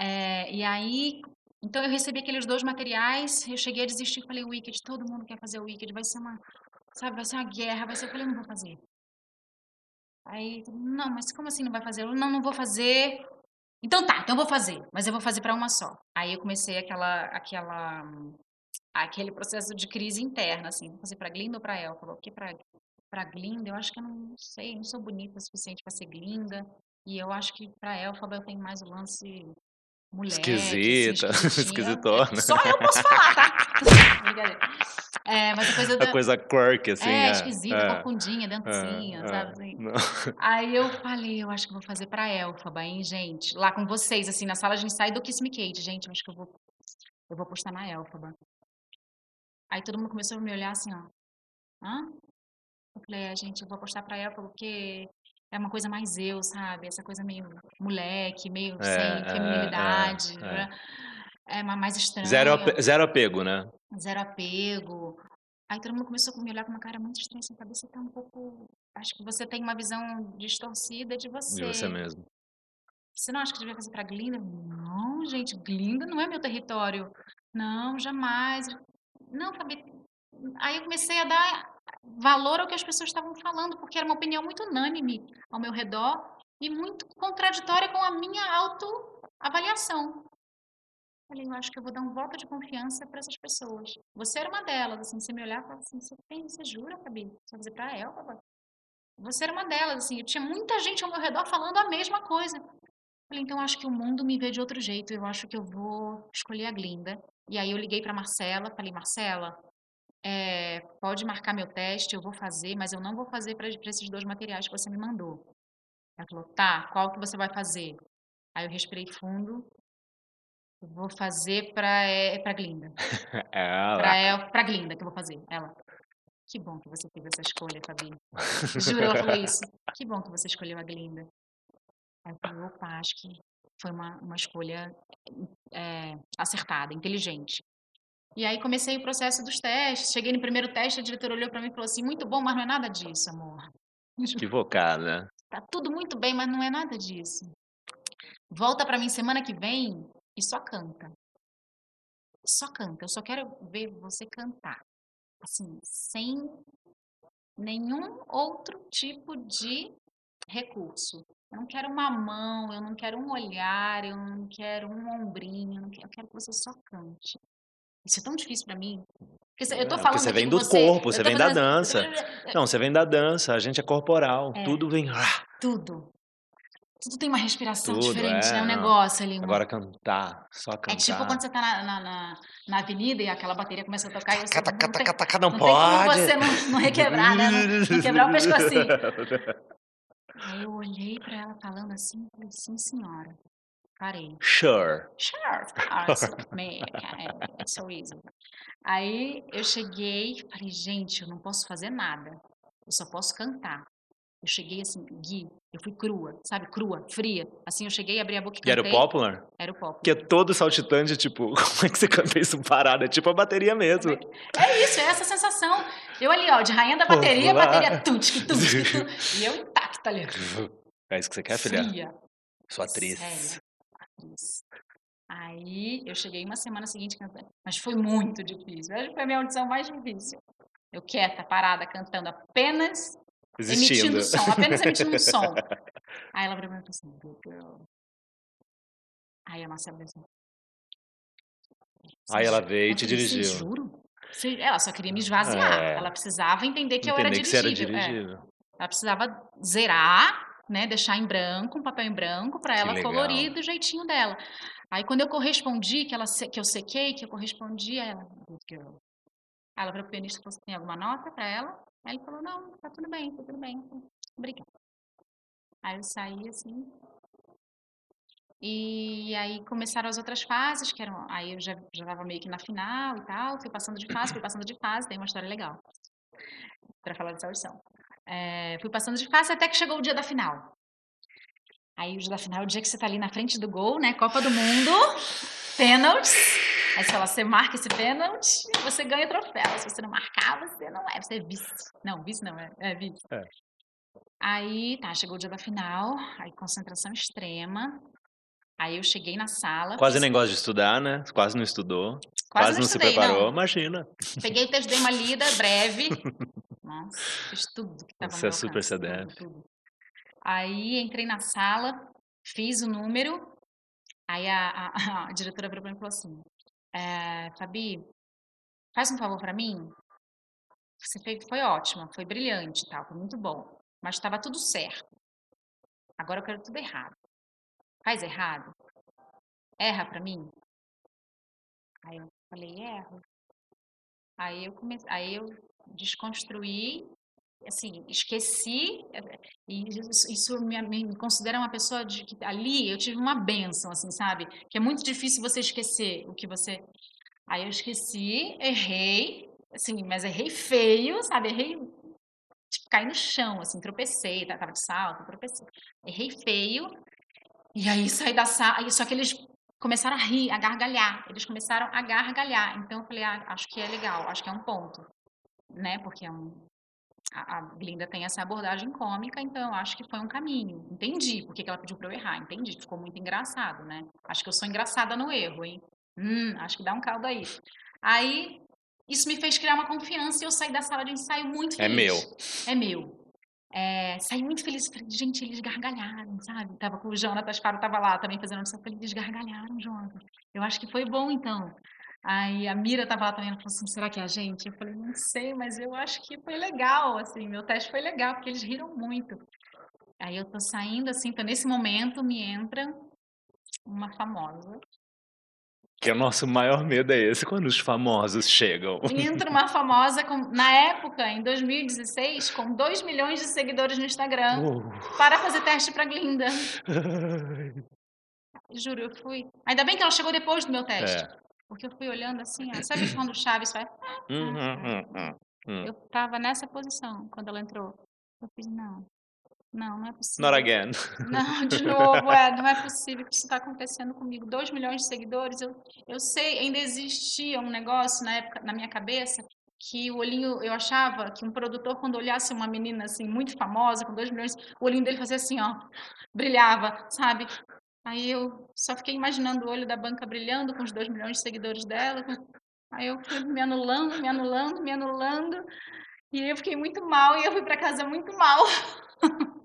É, e aí, então eu recebi aqueles dois materiais, eu cheguei a desistir, falei, Wicked, todo mundo quer fazer o Wicked, vai ser uma, sabe, vai ser uma guerra, vai ser, eu falei, não vou fazer. Aí, não, mas como assim não vai fazer? Eu, não, não vou fazer. Então tá, então eu vou fazer, mas eu vou fazer para uma só. Aí eu comecei aquela, aquela, aquele processo de crise interna, assim, vou fazer para Glinda ou para Elfa? Porque para para Glinda, eu acho que eu não sei, não sou bonita o suficiente para ser Glinda, e eu acho que para Elfaba eu tenho mais o lance mulher, Esquisita, esquisitona. Só eu posso falar, tá? É, mas a coisa da A coisa quirk, assim. é, é, esquisita, é, corcundinha, dentucinha, é, sabe? é. assim? Aí eu falei, eu acho que vou fazer pra Elfaba, hein, gente? Lá com vocês, assim, na sala de ensaio do Kiss Me Kate. Gente, eu acho que eu vou, eu vou postar na Elfaba. Aí todo mundo começou a me olhar assim, ó. Hã? Eu falei, é, gente, eu vou postar pra Elfaba porque é uma coisa mais eu, sabe? Essa coisa meio moleque, meio É, sem é, feminilidade. é. né? É, ma- mais estranha. Zero, ape- zero apego, né? Zero apego. Aí todo mundo começou a me olhar com uma cara muito estranha, assim, cabeça tá um pouco... Acho que você tem uma visão distorcida de você. De você mesmo. Você não acha que devia fazer pra Glinda? Não, gente, Glinda não é meu território. Não, jamais. Não, Fabi. Aí eu comecei a dar valor ao que as pessoas estavam falando, porque era uma opinião muito unânime ao meu redor e muito contraditória com a minha autoavaliação. Falei, eu acho que eu vou dar um voto de confiança para essas pessoas. Você era uma delas, assim, você me olhar e falar assim, você tem, você jura, Fabi? Você vai fazer pra ela, papai? Você era uma delas, assim, eu tinha muita gente ao meu redor falando a mesma coisa. Falei, então acho que o mundo me vê de outro jeito, eu acho que eu vou escolher a Glinda. E aí eu liguei para Marcela, falei, Marcela, é, pode marcar meu teste, eu vou fazer, mas eu não vou fazer para esses dois materiais que você me mandou. Ela falou, tá, qual que você vai fazer? Aí eu respirei fundo, eu vou fazer para é, pra Glinda. Ela. Pra, El, pra Glinda que eu vou fazer. Ela, que bom que você fez essa escolha, Fabi. Juro, ela falou isso. Que bom que você escolheu a Glinda. Aí eu falei, opa, acho que foi uma, uma escolha é, acertada, inteligente. E aí comecei o processo dos testes. Cheguei no primeiro teste, a diretora olhou para mim e falou assim, muito bom, mas não é nada disso, amor. Equivocada. Tá tudo muito bem, mas não é nada disso. Volta para mim semana que vem e só canta. Só canta. Eu só quero ver você cantar. Assim, sem nenhum outro tipo de recurso. Eu não quero uma mão, eu não quero um olhar, eu não quero um ombrinho, eu, quero, eu quero que você só cante. Isso é tão difícil para mim. Porque eu tô É, porque falando você aqui vem do você, corpo, você vem da dança. Não, você vem da dança, a gente é corporal. É. Tudo vem. ah, Tudo. Tudo tem uma respiração Tudo, diferente, é, né? Um não. negócio ali. uma- Agora cantar, só cantar. É tipo quando você tá na, na, na, na avenida e aquela bateria começa a tocar e você Cata, cata, cata, cata, não não pode. você não, não requebrar, né? Não, não quebrar o pescocinho. Aí eu olhei pra ela falando assim e falei, sim, senhora. Parei. Sure. Sure, of course. Man, it's so easy. Aí eu cheguei e falei, gente, eu não posso fazer nada. Eu só posso cantar. Eu cheguei assim, Gui, eu fui crua, sabe? Crua, fria. Assim, eu cheguei, abri a boca e E cantei. era o Popular? Era o pop. Que é todo saltitante, tipo, como é que você canta isso parado? É tipo a bateria mesmo. É isso, é essa sensação. Eu ali, ó, de rainha da bateria, Vamos lá. bateria tutic, tutic, tutic, e eu intacta ali. É isso que você quer, filha? Fria. Sua atriz. Sério, Aí eu cheguei uma semana seguinte cantando, mas foi muito difícil. Acho que foi a minha audição mais difícil. Eu quieta, parada, cantando apenas Existindo. emitindo som, apenas emitindo som. Aí ela virou falou assim, good girl. Aí a Marcela disse assim, Aí ela "Você veio e te "Você dirigiu. juro? Você- Ela só queria me esvaziar. É. Ela precisava entender que eu era Entender que era dirigível. é. dirigível. Ela precisava zerar, né, deixar em branco, um papel em branco para ela colorir do jeitinho dela. Aí quando eu correspondi, que ela que eu sequei, que eu correspondi, ela, good girl. Aí ela virou pro pianista falou: "Você tem alguma nota para ela?" Aí ele falou: "Não, tá tudo bem, tá tudo bem." Obrigada. Aí eu saí assim. E aí começaram as outras fases, que eram, aí eu já já estava meio que na final e tal, fui passando de fase, fui passando de fase, tem uma história legal para falar dessa audição. É, fui passando de fase até que chegou o dia da final. Aí o dia da final é o dia que você tá ali na frente do gol, né? Copa do Mundo, pênaltis. Aí você fala, você marca esse pênalti, você ganha o troféu. Se você não marcar, você não é, você é vice. Não, vice não, é, é vice. É. Aí, tá, chegou o dia da final, aí concentração extrema. Aí eu cheguei na sala. Quase fiz- nem gosta de estudar, né? Quase não estudou. Quase Quase, não não se estudei, preparou. não. Imagina. Peguei dei uma lida breve. Nossa, fiz tudo que estava Você é super tudo. Aí entrei na sala, fiz o número. Aí a, a- a diretora virou pra mim e falou assim: é, Fabi, faz um favor pra mim. Você fez, foi ótima, foi brilhante, tal, foi muito bom. Mas estava tudo certo. Agora eu quero tudo errado. Faz errado. Erra pra mim. Aí eu falei, erro. Aí eu comecei, aí eu desconstruí, assim, esqueci, eh, e isso, me, me considera uma pessoa de que ali eu tive uma benção, assim, sabe? Que é muito difícil você esquecer o que você. Aí eu esqueci, errei, assim, mas errei feio, sabe? Errei, tipo, caí no chão, assim, tropecei, tava de salto, tropecei. Errei feio, e aí saí da sala, só que eles começaram a rir, a gargalhar. Eles começaram a gargalhar. Então eu falei, ah, acho que é legal, acho que é um ponto, né? Porque é um, a, a Glinda tem essa abordagem cômica, então eu acho que foi um caminho. Entendi por que ela pediu para eu errar, entendi. Ficou muito engraçado, né? Acho que eu sou engraçada no erro, hein? Hum, acho que dá um caldo aí. Aí isso me fez criar uma confiança e eu saí da sala de ensaio muito É feliz. meu. É meu. É, saí muito feliz. Falei, gente, eles gargalharam, sabe? Tava com o Jonatas Faro, tava lá também fazendo audição. Falei, eles gargalharam, Jonatas. Eu acho que foi bom, então. Aí a Mira tava lá também, ela falou assim, será que é a gente? Eu falei, não sei, mas eu acho que foi legal, assim, meu teste foi legal, porque eles riram muito. Aí eu tô saindo, assim, então nesse momento me entra uma famosa. Que o nosso maior medo é esse, quando os famosos chegam. Entra uma famosa, com, na época, em 2016, com 2 milhões de seguidores no Instagram, Uh. para fazer teste pra Glinda. Juro, eu fui. Ainda bem que ela chegou depois do meu teste. É. Porque eu fui olhando assim, ó. Sabe quando o Chaves faz? Hum, hum, hum, hum, hum. Eu tava nessa posição quando ela entrou. Eu fiz, não. Não, não é possível. Not again. Não, de novo, é, não é possível que isso está acontecendo comigo. 2 milhões de seguidores, eu, eu sei, ainda existia um negócio na época, na minha cabeça, que o olhinho, eu achava que um produtor, quando olhasse uma menina assim, muito famosa, com 2 milhões, o olhinho dele fazia assim, ó, brilhava, sabe? Aí eu só fiquei imaginando o olho da banca brilhando com os 2 milhões de seguidores dela. Aí eu fui me anulando, me anulando, me anulando. E aí eu fiquei muito mal e eu fui para casa muito mal.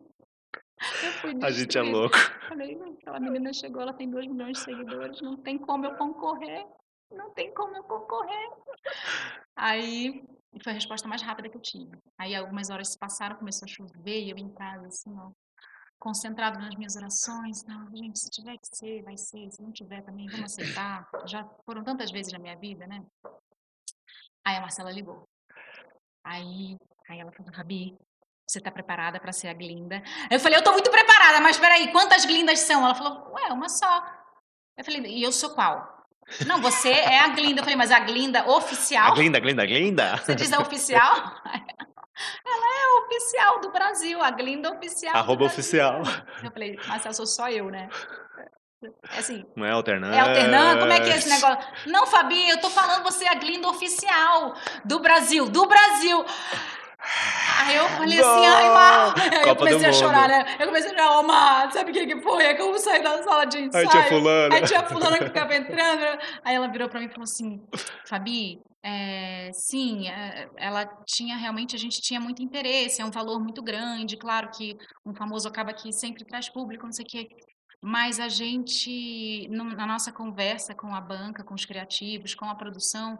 A gente é louco. Falei, aquela menina chegou, ela tem 2 milhões de seguidores, não tem como eu concorrer. Não tem como eu concorrer. Aí foi a resposta mais rápida que eu tive. Aí algumas horas se passaram, começou a chover e eu em casa, assim, ó, concentrado nas minhas orações. Não, gente, se tiver que ser, vai ser. Se não tiver também, vamos aceitar. Já foram tantas vezes na minha vida, né? Aí a Marcela ligou. Aí, aí ela falou, Rabi, você tá preparada para ser a Glinda? Eu falei, eu tô muito preparada, mas peraí, quantas Glindas são? Ela falou, ué, uma só. Eu falei, e eu sou qual? Não, você é a Glinda. Eu falei, mas a Glinda oficial? A Glinda, Glinda, Glinda. Você diz a oficial? Ela é a oficial do Brasil, a Glinda oficial. Arroba oficial. Eu falei, mas eu sou só eu, né? É assim, Não é alternando. é alternando? Como é que é esse negócio? Não, Fabi, eu tô falando você é a Glinda oficial do Brasil, do Brasil. Aí eu falei assim, ai, Mar. Aí eu Copa do comecei a chorar, né? Eu comecei a chorar, ô, Mar, sabe o que que foi? É que eu saí da sala de ensaio. Aí tinha fulano. Aí tinha fulano que ficava entrando. Aí ela virou pra mim e falou assim, Fabi, é, sim, é, ela tinha realmente, a gente tinha muito interesse, é um valor muito grande, claro que um famoso acaba que sempre traz público, não sei o quê. Mas a gente, na nossa conversa com a banca, com os criativos, com a produção,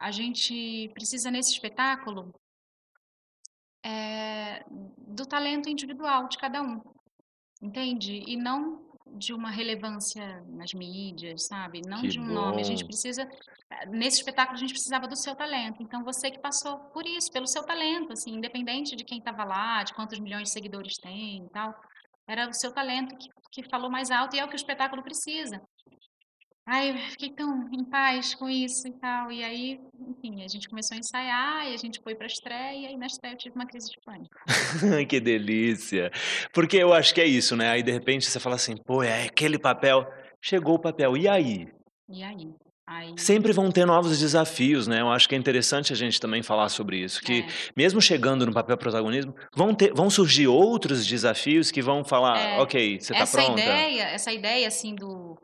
a gente precisa nesse espetáculo eh, do talento individual de cada um, entende? E não de uma relevância nas mídias, sabe? Não Que de um nome. A gente bom. precisa, eh, nesse espetáculo, a gente precisava do seu talento. Então, você que passou por isso, pelo seu talento, assim, independente de quem estava lá, de quantos milhões de seguidores tem e tal, era o seu talento que, que falou mais alto e é o que o espetáculo precisa. Ai, fiquei tão em paz com isso e tal. E aí, enfim, a gente começou a ensaiar e a gente foi para a estreia e na estreia eu tive uma crise de pânico. que delícia. Porque eu acho que é isso, né? Aí de repente você fala assim, pô, é aquele papel. Chegou o papel. E aí? E aí? Aí, Sempre vão ter novos desafios, né? Eu acho que é interessante a gente também falar sobre isso. Que é, mesmo chegando no papel protagonismo, vão, ter, vão surgir outros desafios que vão falar, É, ok, você tá essa pronta? ideia, essa ideia assim do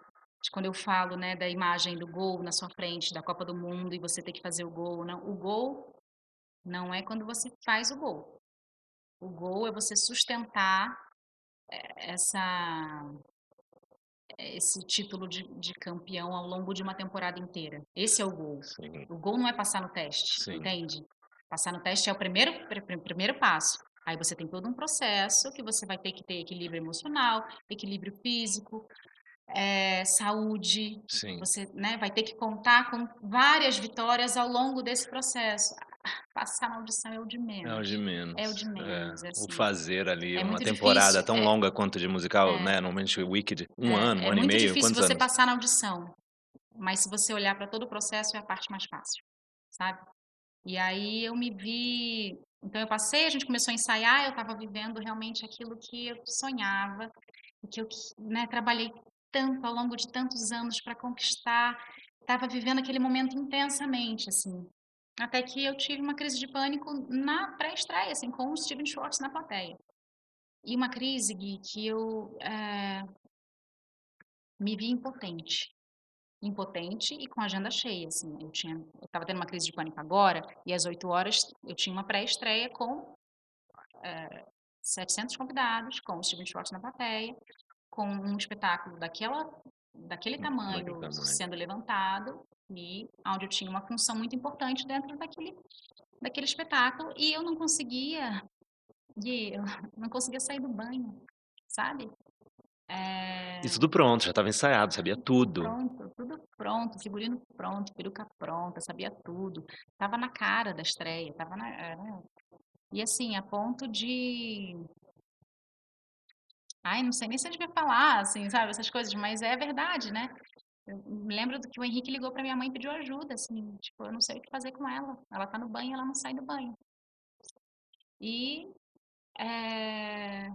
quando eu falo, né, da imagem do gol na sua frente da Copa do Mundo e você ter que fazer o gol, não, o gol não é quando você faz o gol. O gol é você sustentar eh, essa esse título de, de campeão ao longo de uma temporada inteira. Esse é o gol. Sim, O gol não é passar no teste, Sim. entende? Passar no teste é o primeiro, pr- pr- primeiro passo. Aí você tem todo um processo que você vai ter que ter equilíbrio emocional, equilíbrio físico, eh, saúde. sim. Você né, vai ter que contar com várias vitórias ao longo desse processo. Passar na audição é o de menos. É o de menos. É o de menos, É, assim. O fazer ali É uma muito temporada difícil, tão é. longa quanto de musical, É. né? Normalmente o Wicked, um É, ano, um é ano e muito meio, difícil quantos você anos? passar na audição, mas se você olhar para todo o processo é a parte mais fácil, sabe? E aí eu me vi, então eu passei, a gente começou a ensaiar, eu estava vivendo realmente aquilo que eu sonhava, que eu, né, trabalhei tanto ao longo de tantos anos para conquistar, estava vivendo aquele momento intensamente, assim, até que eu tive uma crise de pânico na pré-estreia, assim, com o Steven Schwartz na plateia. E uma crise, Gui, que eu eh, me vi impotente. Impotente e com a agenda cheia, assim. Eu tinha, eu tendo uma crise de pânico agora e às 8 horas eu tinha uma pré-estreia com eh, 700 convidados, com o Steven Schwartz na plateia, com um espetáculo daquela, daquele tamanho, tamanho. sendo levantado e onde eu tinha uma função muito importante dentro daquele, daquele espetáculo e eu não conseguia, Gui, eu não conseguia sair do banho, sabe? Eh, E tudo pronto, já estava ensaiado, sabia tudo. Pronto, tudo pronto, figurino pronto, peruca pronta, sabia tudo. Tava na cara da estreia, tava na, é? E assim, a ponto de Ai, não sei nem se eu devia falar, assim, sabe, essas coisas, mas é verdade, né? Eu me lembro que o Henrique ligou para minha mãe e pediu ajuda, assim, tipo, eu não sei o que fazer com ela. Ela tá no banho, ela não sai do banho. E eh,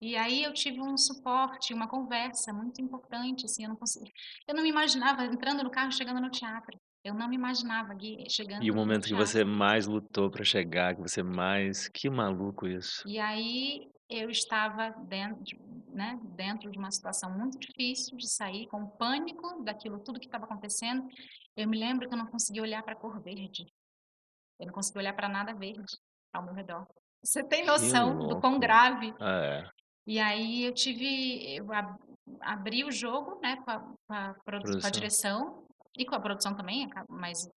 e aí eu tive um suporte, uma conversa muito importante, assim, eu não consegui, eu não me imaginava entrando no carro, chegando no teatro. Eu não me imaginava, Gui, chegando E o momento que você mais lutou pra chegar, que você mais. Que maluco isso. E aí eu estava dentro, de- né, dentro de uma situação muito difícil de sair, com pânico daquilo tudo que estava acontecendo. Eu me lembro que eu não conseguia olhar para a cor verde. Eu não conseguia olhar para nada verde ao meu redor. Você tem noção do quão grave Ah, é. E aí eu tive, eu ab- abri o jogo, né, com a, com a produ- com a direção e com a produção também, mas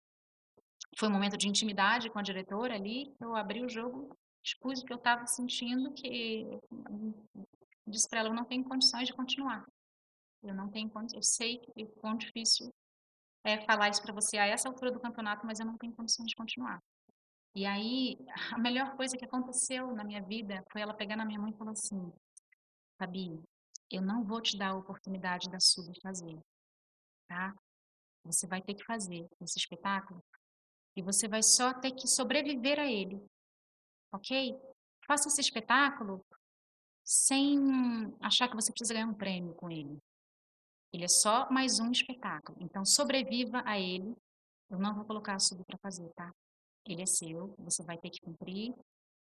foi um momento de intimidade com a diretora ali. Eu abri o jogo, expus o que eu estava sentindo, que disse para ela, eu não tenho condições de continuar. Eu não tenho condições, eu sei que o quão difícil é falar isso para você a essa altura do campeonato, mas eu não tenho condições de continuar. E aí, a melhor coisa que aconteceu na minha vida foi ela pegar na minha mão e falar assim: Fabi, eu não vou te dar a oportunidade da sub fazer. tá? Você vai ter que fazer esse espetáculo e você vai só ter que sobreviver a ele, ok? Faça esse espetáculo sem achar que você precisa ganhar um prêmio com ele. Ele é só mais um espetáculo. Então, sobreviva a ele. Eu não vou colocar sub para fazer, tá? Ele é seu, você vai ter que cumprir.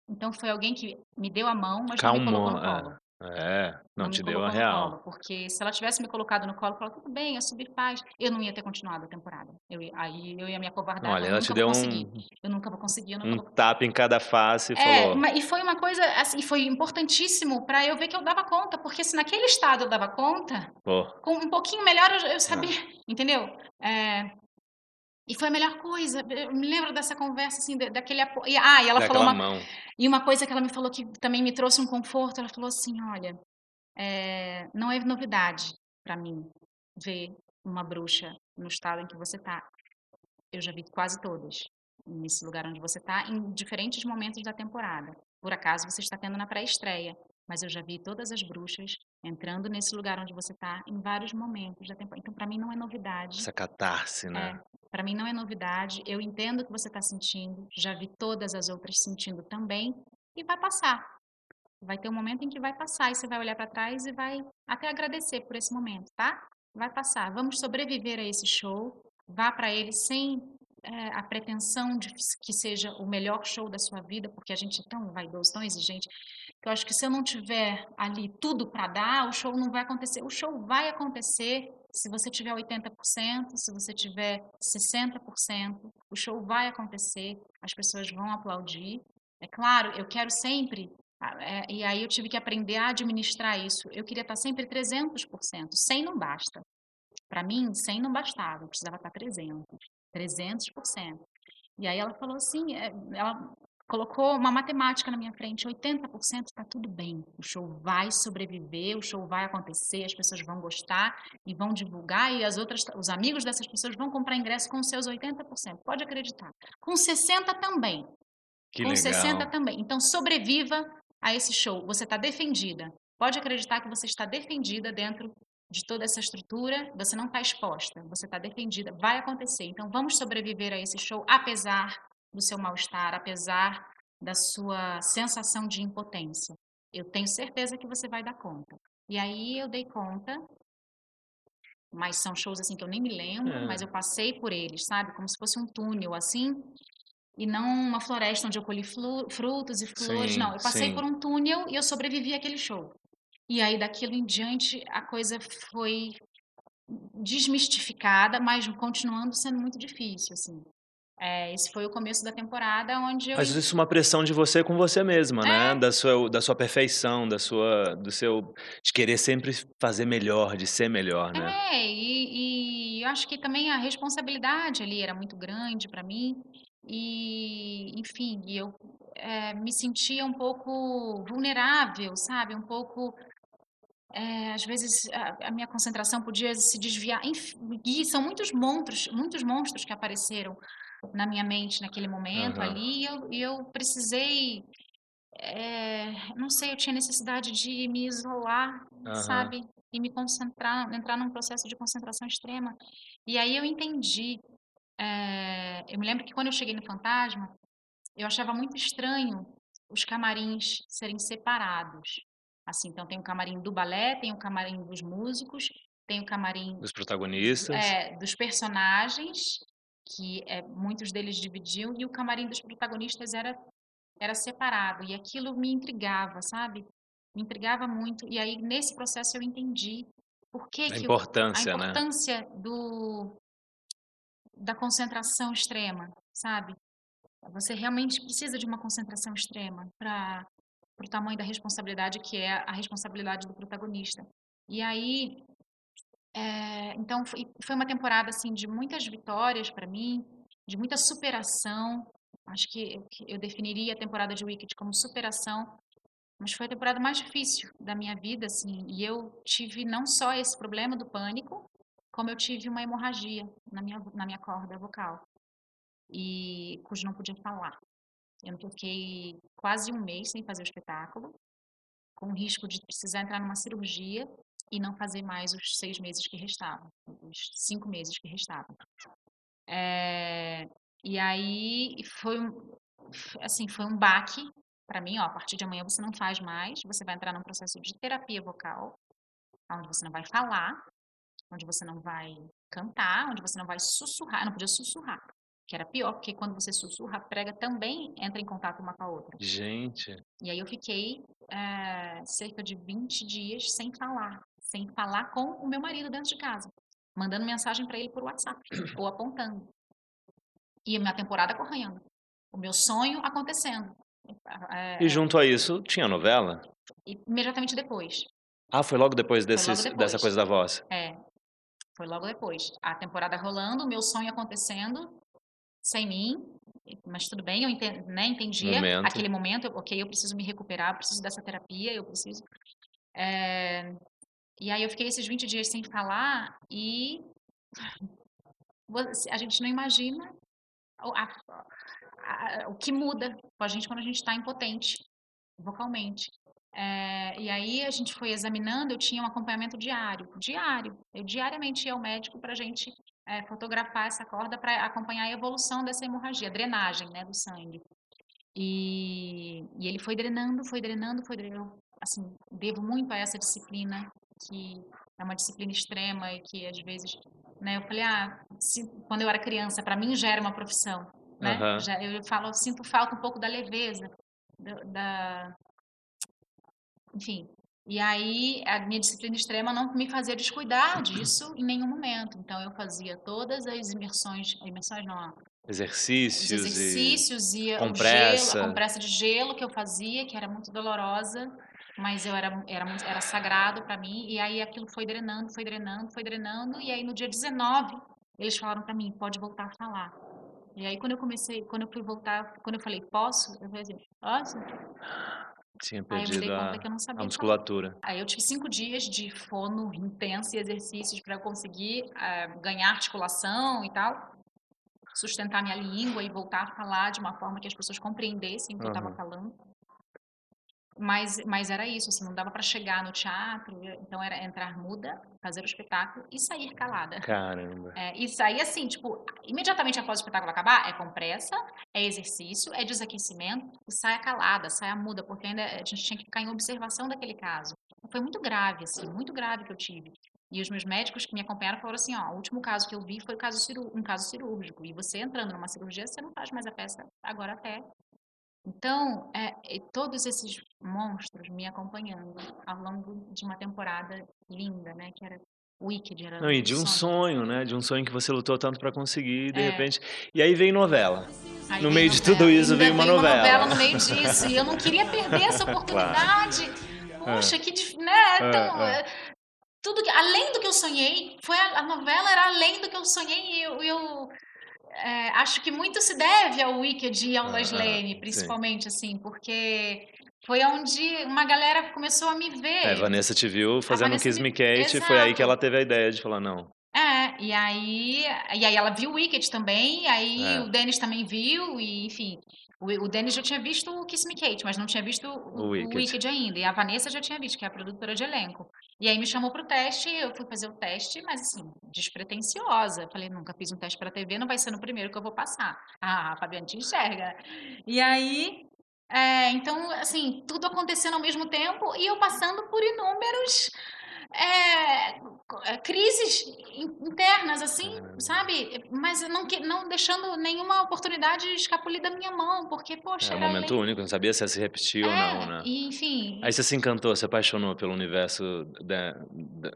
Então, foi alguém que me deu a mão, mas não me colocou no Calmou, colo. É. Não Não te deu a real. colo, porque se ela tivesse me colocado no colo, falou, tudo bem, a Sub faz, eu não ia ter continuado a temporada. Eu aí eu ia me acovardar, Olha, eu ela te deu um. Eu nunca vou conseguir, eu nunca um vou tapa em cada face e é, falou, e foi uma coisa, assim, foi importantíssimo para eu ver que eu dava conta, porque se naquele estado eu dava conta, pô, com um pouquinho melhor eu, eu ah, sabia, entendeu? É, e foi a melhor coisa. Eu me lembro dessa conversa, assim, da- daquele apoio. Ah, e ela falou daquela uma, mão. e uma coisa que ela me falou que também me trouxe um conforto. Ela falou assim: olha, é, não é novidade para mim ver uma bruxa no estado em que você está. Eu já vi quase todas nesse lugar onde você está, em diferentes momentos da temporada. Por acaso você está tendo na pré-estreia, mas eu já vi todas as bruxas entrando nesse lugar onde você está em vários momentos da temporada. Então, para mim, não é novidade. Essa catarse, É, né? para mim, não é novidade. Eu entendo o que você está sentindo, já vi todas as outras sentindo também, e vai passar. Vai ter um momento em que vai passar, e você vai olhar para trás e vai até agradecer por esse momento, tá? Vai passar. Vamos sobreviver a esse show. Vá para ele sem é, a pretensão de que seja o melhor show da sua vida, porque a gente é tão vaidoso, tão exigente, eu acho que se eu não tiver ali tudo para dar, o show não vai acontecer. O show vai acontecer se você tiver 80%, se você tiver 60%, o show vai acontecer, as pessoas vão aplaudir. É claro, eu quero sempre ah, é, e aí eu tive que aprender a administrar isso. Eu queria estar sempre 300%. 100 não basta. Para mim, 100 não bastava. Eu precisava estar 300. 300%. E aí ela falou assim, é, ela colocou uma matemática na minha frente, 80% está tudo bem. O show vai sobreviver, o show vai acontecer, as pessoas vão gostar e vão divulgar e as outras, os amigos dessas pessoas vão comprar ingresso com os seus 80%. Pode acreditar. Com 60 também. Que com 60 legal. também. Então sobreviva a esse show. Você está defendida. Pode acreditar que você está defendida dentro de toda essa estrutura. Você não está exposta. Você está defendida. Vai acontecer. Então vamos sobreviver a esse show, apesar do seu mal-estar, apesar da sua sensação de impotência. Eu tenho certeza que você vai dar conta. E aí eu dei conta. Mas são shows assim que eu nem me lembro, É. mas eu passei por eles, sabe? Como se fosse um túnel assim, e não uma floresta onde eu colhi frutos e flores, Sim, não. Eu passei sim. por um túnel e eu sobrevivi àquele show. E aí, daquilo em diante, a coisa foi desmistificada, mas continuando sendo muito difícil, assim. É, esse foi o começo da temporada, onde eu... Mas isso é uma pressão de você com você mesma, né? É. Da sua, da sua perfeição, da sua, do seu, de querer sempre fazer melhor, de ser melhor, né? É, e, e eu acho que também a responsabilidade ali era muito grande para mim. E, enfim, eu eh, me sentia um pouco vulnerável, sabe? Um pouco, eh, às vezes a, a minha concentração podia se desviar. Enfim, e são muitos monstros, muitos monstros que apareceram na minha mente naquele momento Aham. ali. E eu, eu precisei, eh, não sei, eu tinha necessidade de me isolar, Aham. sabe? E me concentrar, entrar num processo de concentração extrema. E aí eu entendi. eh, eu me lembro que quando eu cheguei no Fantasma, eu achava muito estranho os camarins serem separados. Assim, então tem o camarim do balé, tem o camarim dos músicos, tem o camarim Dos protagonistas. é, dos personagens, que é, muitos deles dividiam, e o camarim dos protagonistas era, era separado. E aquilo me intrigava, sabe? Me intrigava muito. E aí, nesse processo, eu entendi por que, A que importância, a né? importância do, da concentração extrema, sabe? Você realmente precisa de uma concentração extrema para o tamanho da responsabilidade que é a responsabilidade do protagonista. E aí, é, então foi, foi uma temporada assim de muitas vitórias para mim, de muita superação. Acho que eu, definiria a temporada de Wicked como superação, mas foi a temporada mais difícil da minha vida, assim. E eu tive não só esse problema do pânico, como eu tive uma hemorragia na minha na minha corda vocal e cujo não podia falar. Eu fiquei quase um mês sem fazer o espetáculo, com risco de precisar entrar numa cirurgia. E não fazer mais os seis meses que restavam, os cinco meses que restavam. É, e aí foi um, assim, foi um baque para mim, ó, a partir de amanhã você não faz mais, você vai entrar num processo de terapia vocal, onde você não vai falar, onde você não vai cantar, onde você não vai sussurrar, não podia sussurrar, que era pior, porque quando você sussurra, a prega também entra em contato uma com a outra. Gente. E aí eu fiquei é, cerca de 20 dias sem falar, sem falar com o meu marido dentro de casa, mandando mensagem para ele por WhatsApp, ou apontando. E a minha temporada correndo, o meu sonho acontecendo. É, e junto a isso, tinha novela? Imediatamente depois. Ah, foi logo depois, desses, logo depois. dessa coisa da voz? É, foi logo depois. A temporada rolando, o meu sonho acontecendo, sem mim, mas tudo bem, eu entendi, né, entendia momento. aquele momento, ok, eu preciso me recuperar, eu preciso dessa terapia, eu preciso... É, e aí eu fiquei esses 20 dias sem falar e a gente não imagina a, a, o que muda com a gente quando a gente está impotente vocalmente. É, e aí a gente foi examinando, eu tinha um acompanhamento diário, diário. Eu diariamente ia ao médico para a gente é, fotografar essa corda para acompanhar a evolução dessa hemorragia, drenagem né, do sangue. E, e ele foi drenando, foi drenando, foi drenando. Assim, devo muito a essa disciplina, que é uma disciplina extrema e que às vezes, né, eu falei, ah, se, quando eu era criança, para mim já era uma profissão, né? Uhum. Já, eu falo, eu sinto falta um pouco da leveza, da, da enfim. E aí a minha disciplina extrema não me fazia descuidar disso em nenhum momento. Então eu fazia todas as imersões, imersões não, exercícios, exercícios e, e compressa. Gelo, a compressa de gelo que eu fazia, que era muito dolorosa, mas eu era era era sagrado para mim. E aí aquilo foi drenando, foi drenando, foi drenando. E aí no dia 19 eles falaram para mim, pode voltar a falar. E aí quando eu comecei, quando eu fui voltar, quando eu falei posso, eu falei assim, posso? Tinha perdido a, a, musculatura. Falar. Aí eu tive cinco dias de fono intenso e exercícios para conseguir uh, ganhar articulação e tal, sustentar minha língua e voltar a falar de uma forma que as pessoas compreendessem o que uhum. eu estava falando. Mas, mas era isso, assim, não dava para chegar no teatro, então era entrar muda, fazer o espetáculo e sair calada. Caramba. É, e sair assim, tipo, imediatamente após o espetáculo acabar, é compressa, é exercício, é desaquecimento, e saia calada, saia muda, porque ainda a gente tinha que ficar em observação daquele caso. Foi muito grave, assim, muito grave que eu tive. E os meus médicos que me acompanharam falaram assim, ó, o último caso que eu vi foi um caso, um caso cirúrgico. E você entrando numa cirurgia, você não faz mais a peça agora até então, é, todos esses monstros me acompanhando ao longo de uma temporada linda, né? Que era Wicked. Era Não, e de um sonho. né? De um sonho que você lutou tanto para conseguir, e de é. repente. E aí veio novela. Aí no meio novela. de tudo isso veio uma novela. Uma novela no meio disso. e eu não queria perder essa oportunidade. Claro. Poxa, é. que. Né? Então, é, tudo que, além do que eu sonhei, foi a, a novela era além do que eu sonhei e eu, eu é, acho que muito se deve ao Wicked e ao ah, Lane, principalmente, sim. assim, porque foi onde uma galera começou a me ver. É, Vanessa te viu fazendo Kiss Me Kate, e foi aí que ela teve a ideia de falar, não. É, e aí, e aí ela viu o Wicked também, aí é. o Dennis também viu, e enfim. O, o Dennis já tinha visto o Kiss Me Kate, mas não tinha visto o, o, Wicked. o Wicked ainda. E a Vanessa já tinha visto, que é a produtora de elenco. E aí me chamou para o teste, eu fui fazer o teste, mas assim, despretensiosa. Falei, nunca fiz um teste para TV, não vai ser no primeiro que eu vou passar. Ah, a Fabiana te enxerga. E aí, é, então, assim, tudo acontecendo ao mesmo tempo e eu passando por inúmeros é, é, crises internas, assim, sabe? Mas não, não deixando nenhuma oportunidade escapulir da minha mão, porque, poxa. É um momento além... único, não sabia se ia se repetir é, ou não, né? E, enfim. Aí você se encantou, se apaixonou pelo universo da, da,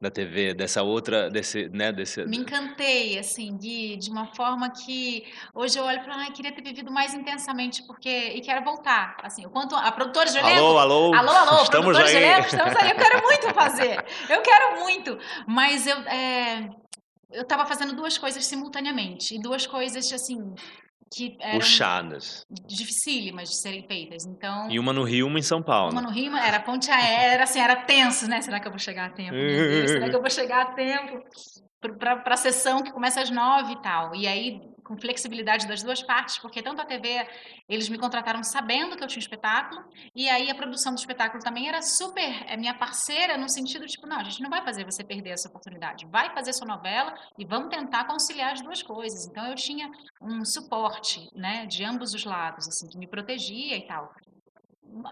da TV, dessa outra, desse, né, desse... Me encantei, assim, Gui, de uma forma que hoje eu olho e falo, ai, queria ter vivido mais intensamente, porque, e quero voltar, assim, o quanto, a produtora de elenco... Alô, alô, alô, alô, estamos aí. elenco, estamos aí, eu quero muito fazer, eu quero muito, mas eu, é, eu estava fazendo duas coisas simultaneamente, e duas coisas, assim, que eram puxadas, dificílimas de serem feitas. Então, e uma no Rio, uma em São Paulo. Uma no Rio, era ponte aérea, era assim, era tenso, né? Será que eu vou chegar a tempo? Será que eu vou chegar a tempo para a sessão que começa às nove e tal? E aí com flexibilidade das duas partes, porque tanto a TV, eles me contrataram sabendo que eu tinha um espetáculo, e aí a produção do espetáculo também era super é minha parceira no sentido tipo, não, a gente não vai fazer você perder essa oportunidade, vai fazer sua novela e vamos tentar conciliar as duas coisas. Então eu tinha um suporte, né, de ambos os lados, assim, que me protegia e tal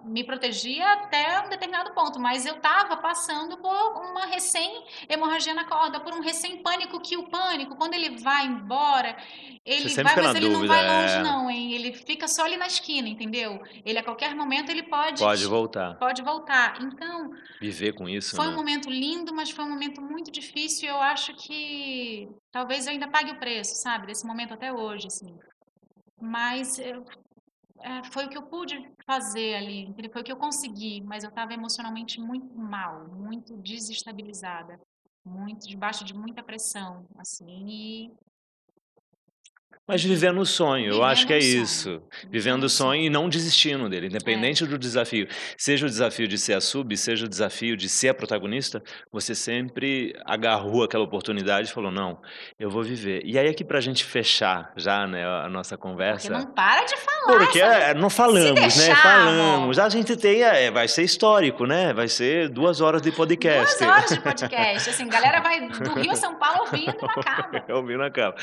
me protegia até um determinado ponto, mas eu estava passando por uma recém-hemorragia na corda, por um recém-pânico, que o pânico, quando ele vai embora, ele vai, mas ele dúvida, não vai longe é... não, hein? Ele fica só ali na esquina, entendeu? Ele a qualquer momento ele pode... Pode voltar. Pode voltar. Então... Viver com isso, Foi né? um momento lindo, mas foi um momento muito difícil e eu acho que talvez eu ainda pague o preço, sabe? Desse momento até hoje, assim. Mas eu é, foi o que eu pude fazer ali, foi o que eu consegui, mas eu estava emocionalmente muito mal, muito desestabilizada, muito debaixo de muita pressão, assim, e mas vivendo o sonho, eu acho que é isso. Vivendo o sonho e não desistindo dele, independente é. do desafio. Seja o desafio de ser a sub, seja o desafio de ser a protagonista, você sempre agarrou aquela oportunidade e falou: não, eu vou viver. E aí, aqui pra gente fechar já né, a nossa conversa. Porque não para de falar. Porque é, não falamos, deixar, né? Falamos. A gente tem. É, vai ser histórico, né? Vai ser duas horas de podcast. Duas horas de podcast. Assim, galera vai do Rio a São Paulo ouvindo e não acaba. ouvindo acaba.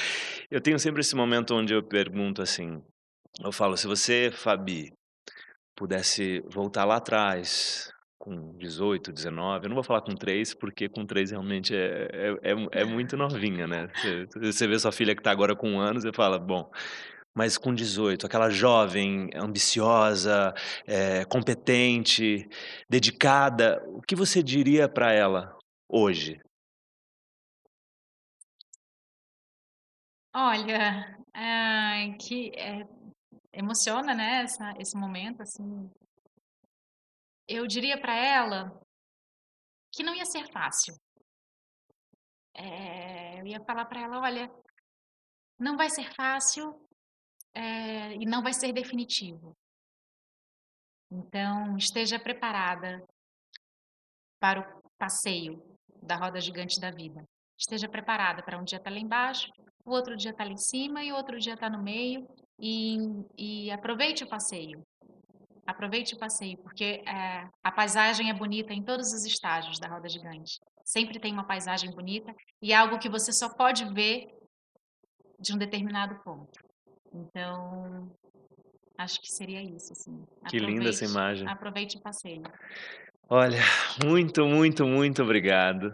Eu tenho sempre esse momento momento onde eu pergunto assim, eu falo, se você, Fabi, pudesse voltar lá atrás, com 18, 19, eu não vou falar com 3, porque com 3 realmente é, é, é, é muito novinha, né? Você, você vê sua filha que está agora com um ano, você fala, bom, mas com 18, aquela jovem, ambiciosa, é, competente, dedicada, o que você diria para ela hoje? Olha, ah, que é, emociona, né, essa, esse momento, assim. Eu diria para ela que não ia ser fácil. É, eu ia falar para ela, olha, não vai ser fácil é, e não vai ser definitivo. Então, esteja preparada para o passeio da roda gigante da vida. Esteja preparada para um dia estar tá lá embaixo, o outro dia está ali em cima e o outro dia está no meio. E, e, aproveite o passeio. Aproveite o passeio, porque é, a paisagem é bonita em todos os estágios da roda gigante. Sempre tem uma paisagem bonita e é algo que você só pode ver de um determinado ponto. Então, acho que seria isso. Assim. Que linda essa imagem. Aproveite o passeio. Olha, muito, muito, muito obrigado.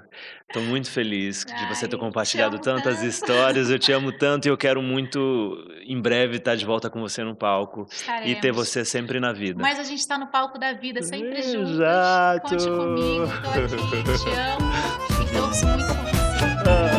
Estou muito feliz de você ter compartilhado tantas tanto. histórias. Eu te amo tanto e eu quero muito, em breve, estar de volta com você no palco Estaremos. e ter você sempre na vida. Mas a gente está no palco da vida, sempre Exato. juntos. Conte comigo, estou aqui, te amo e torço muito por você.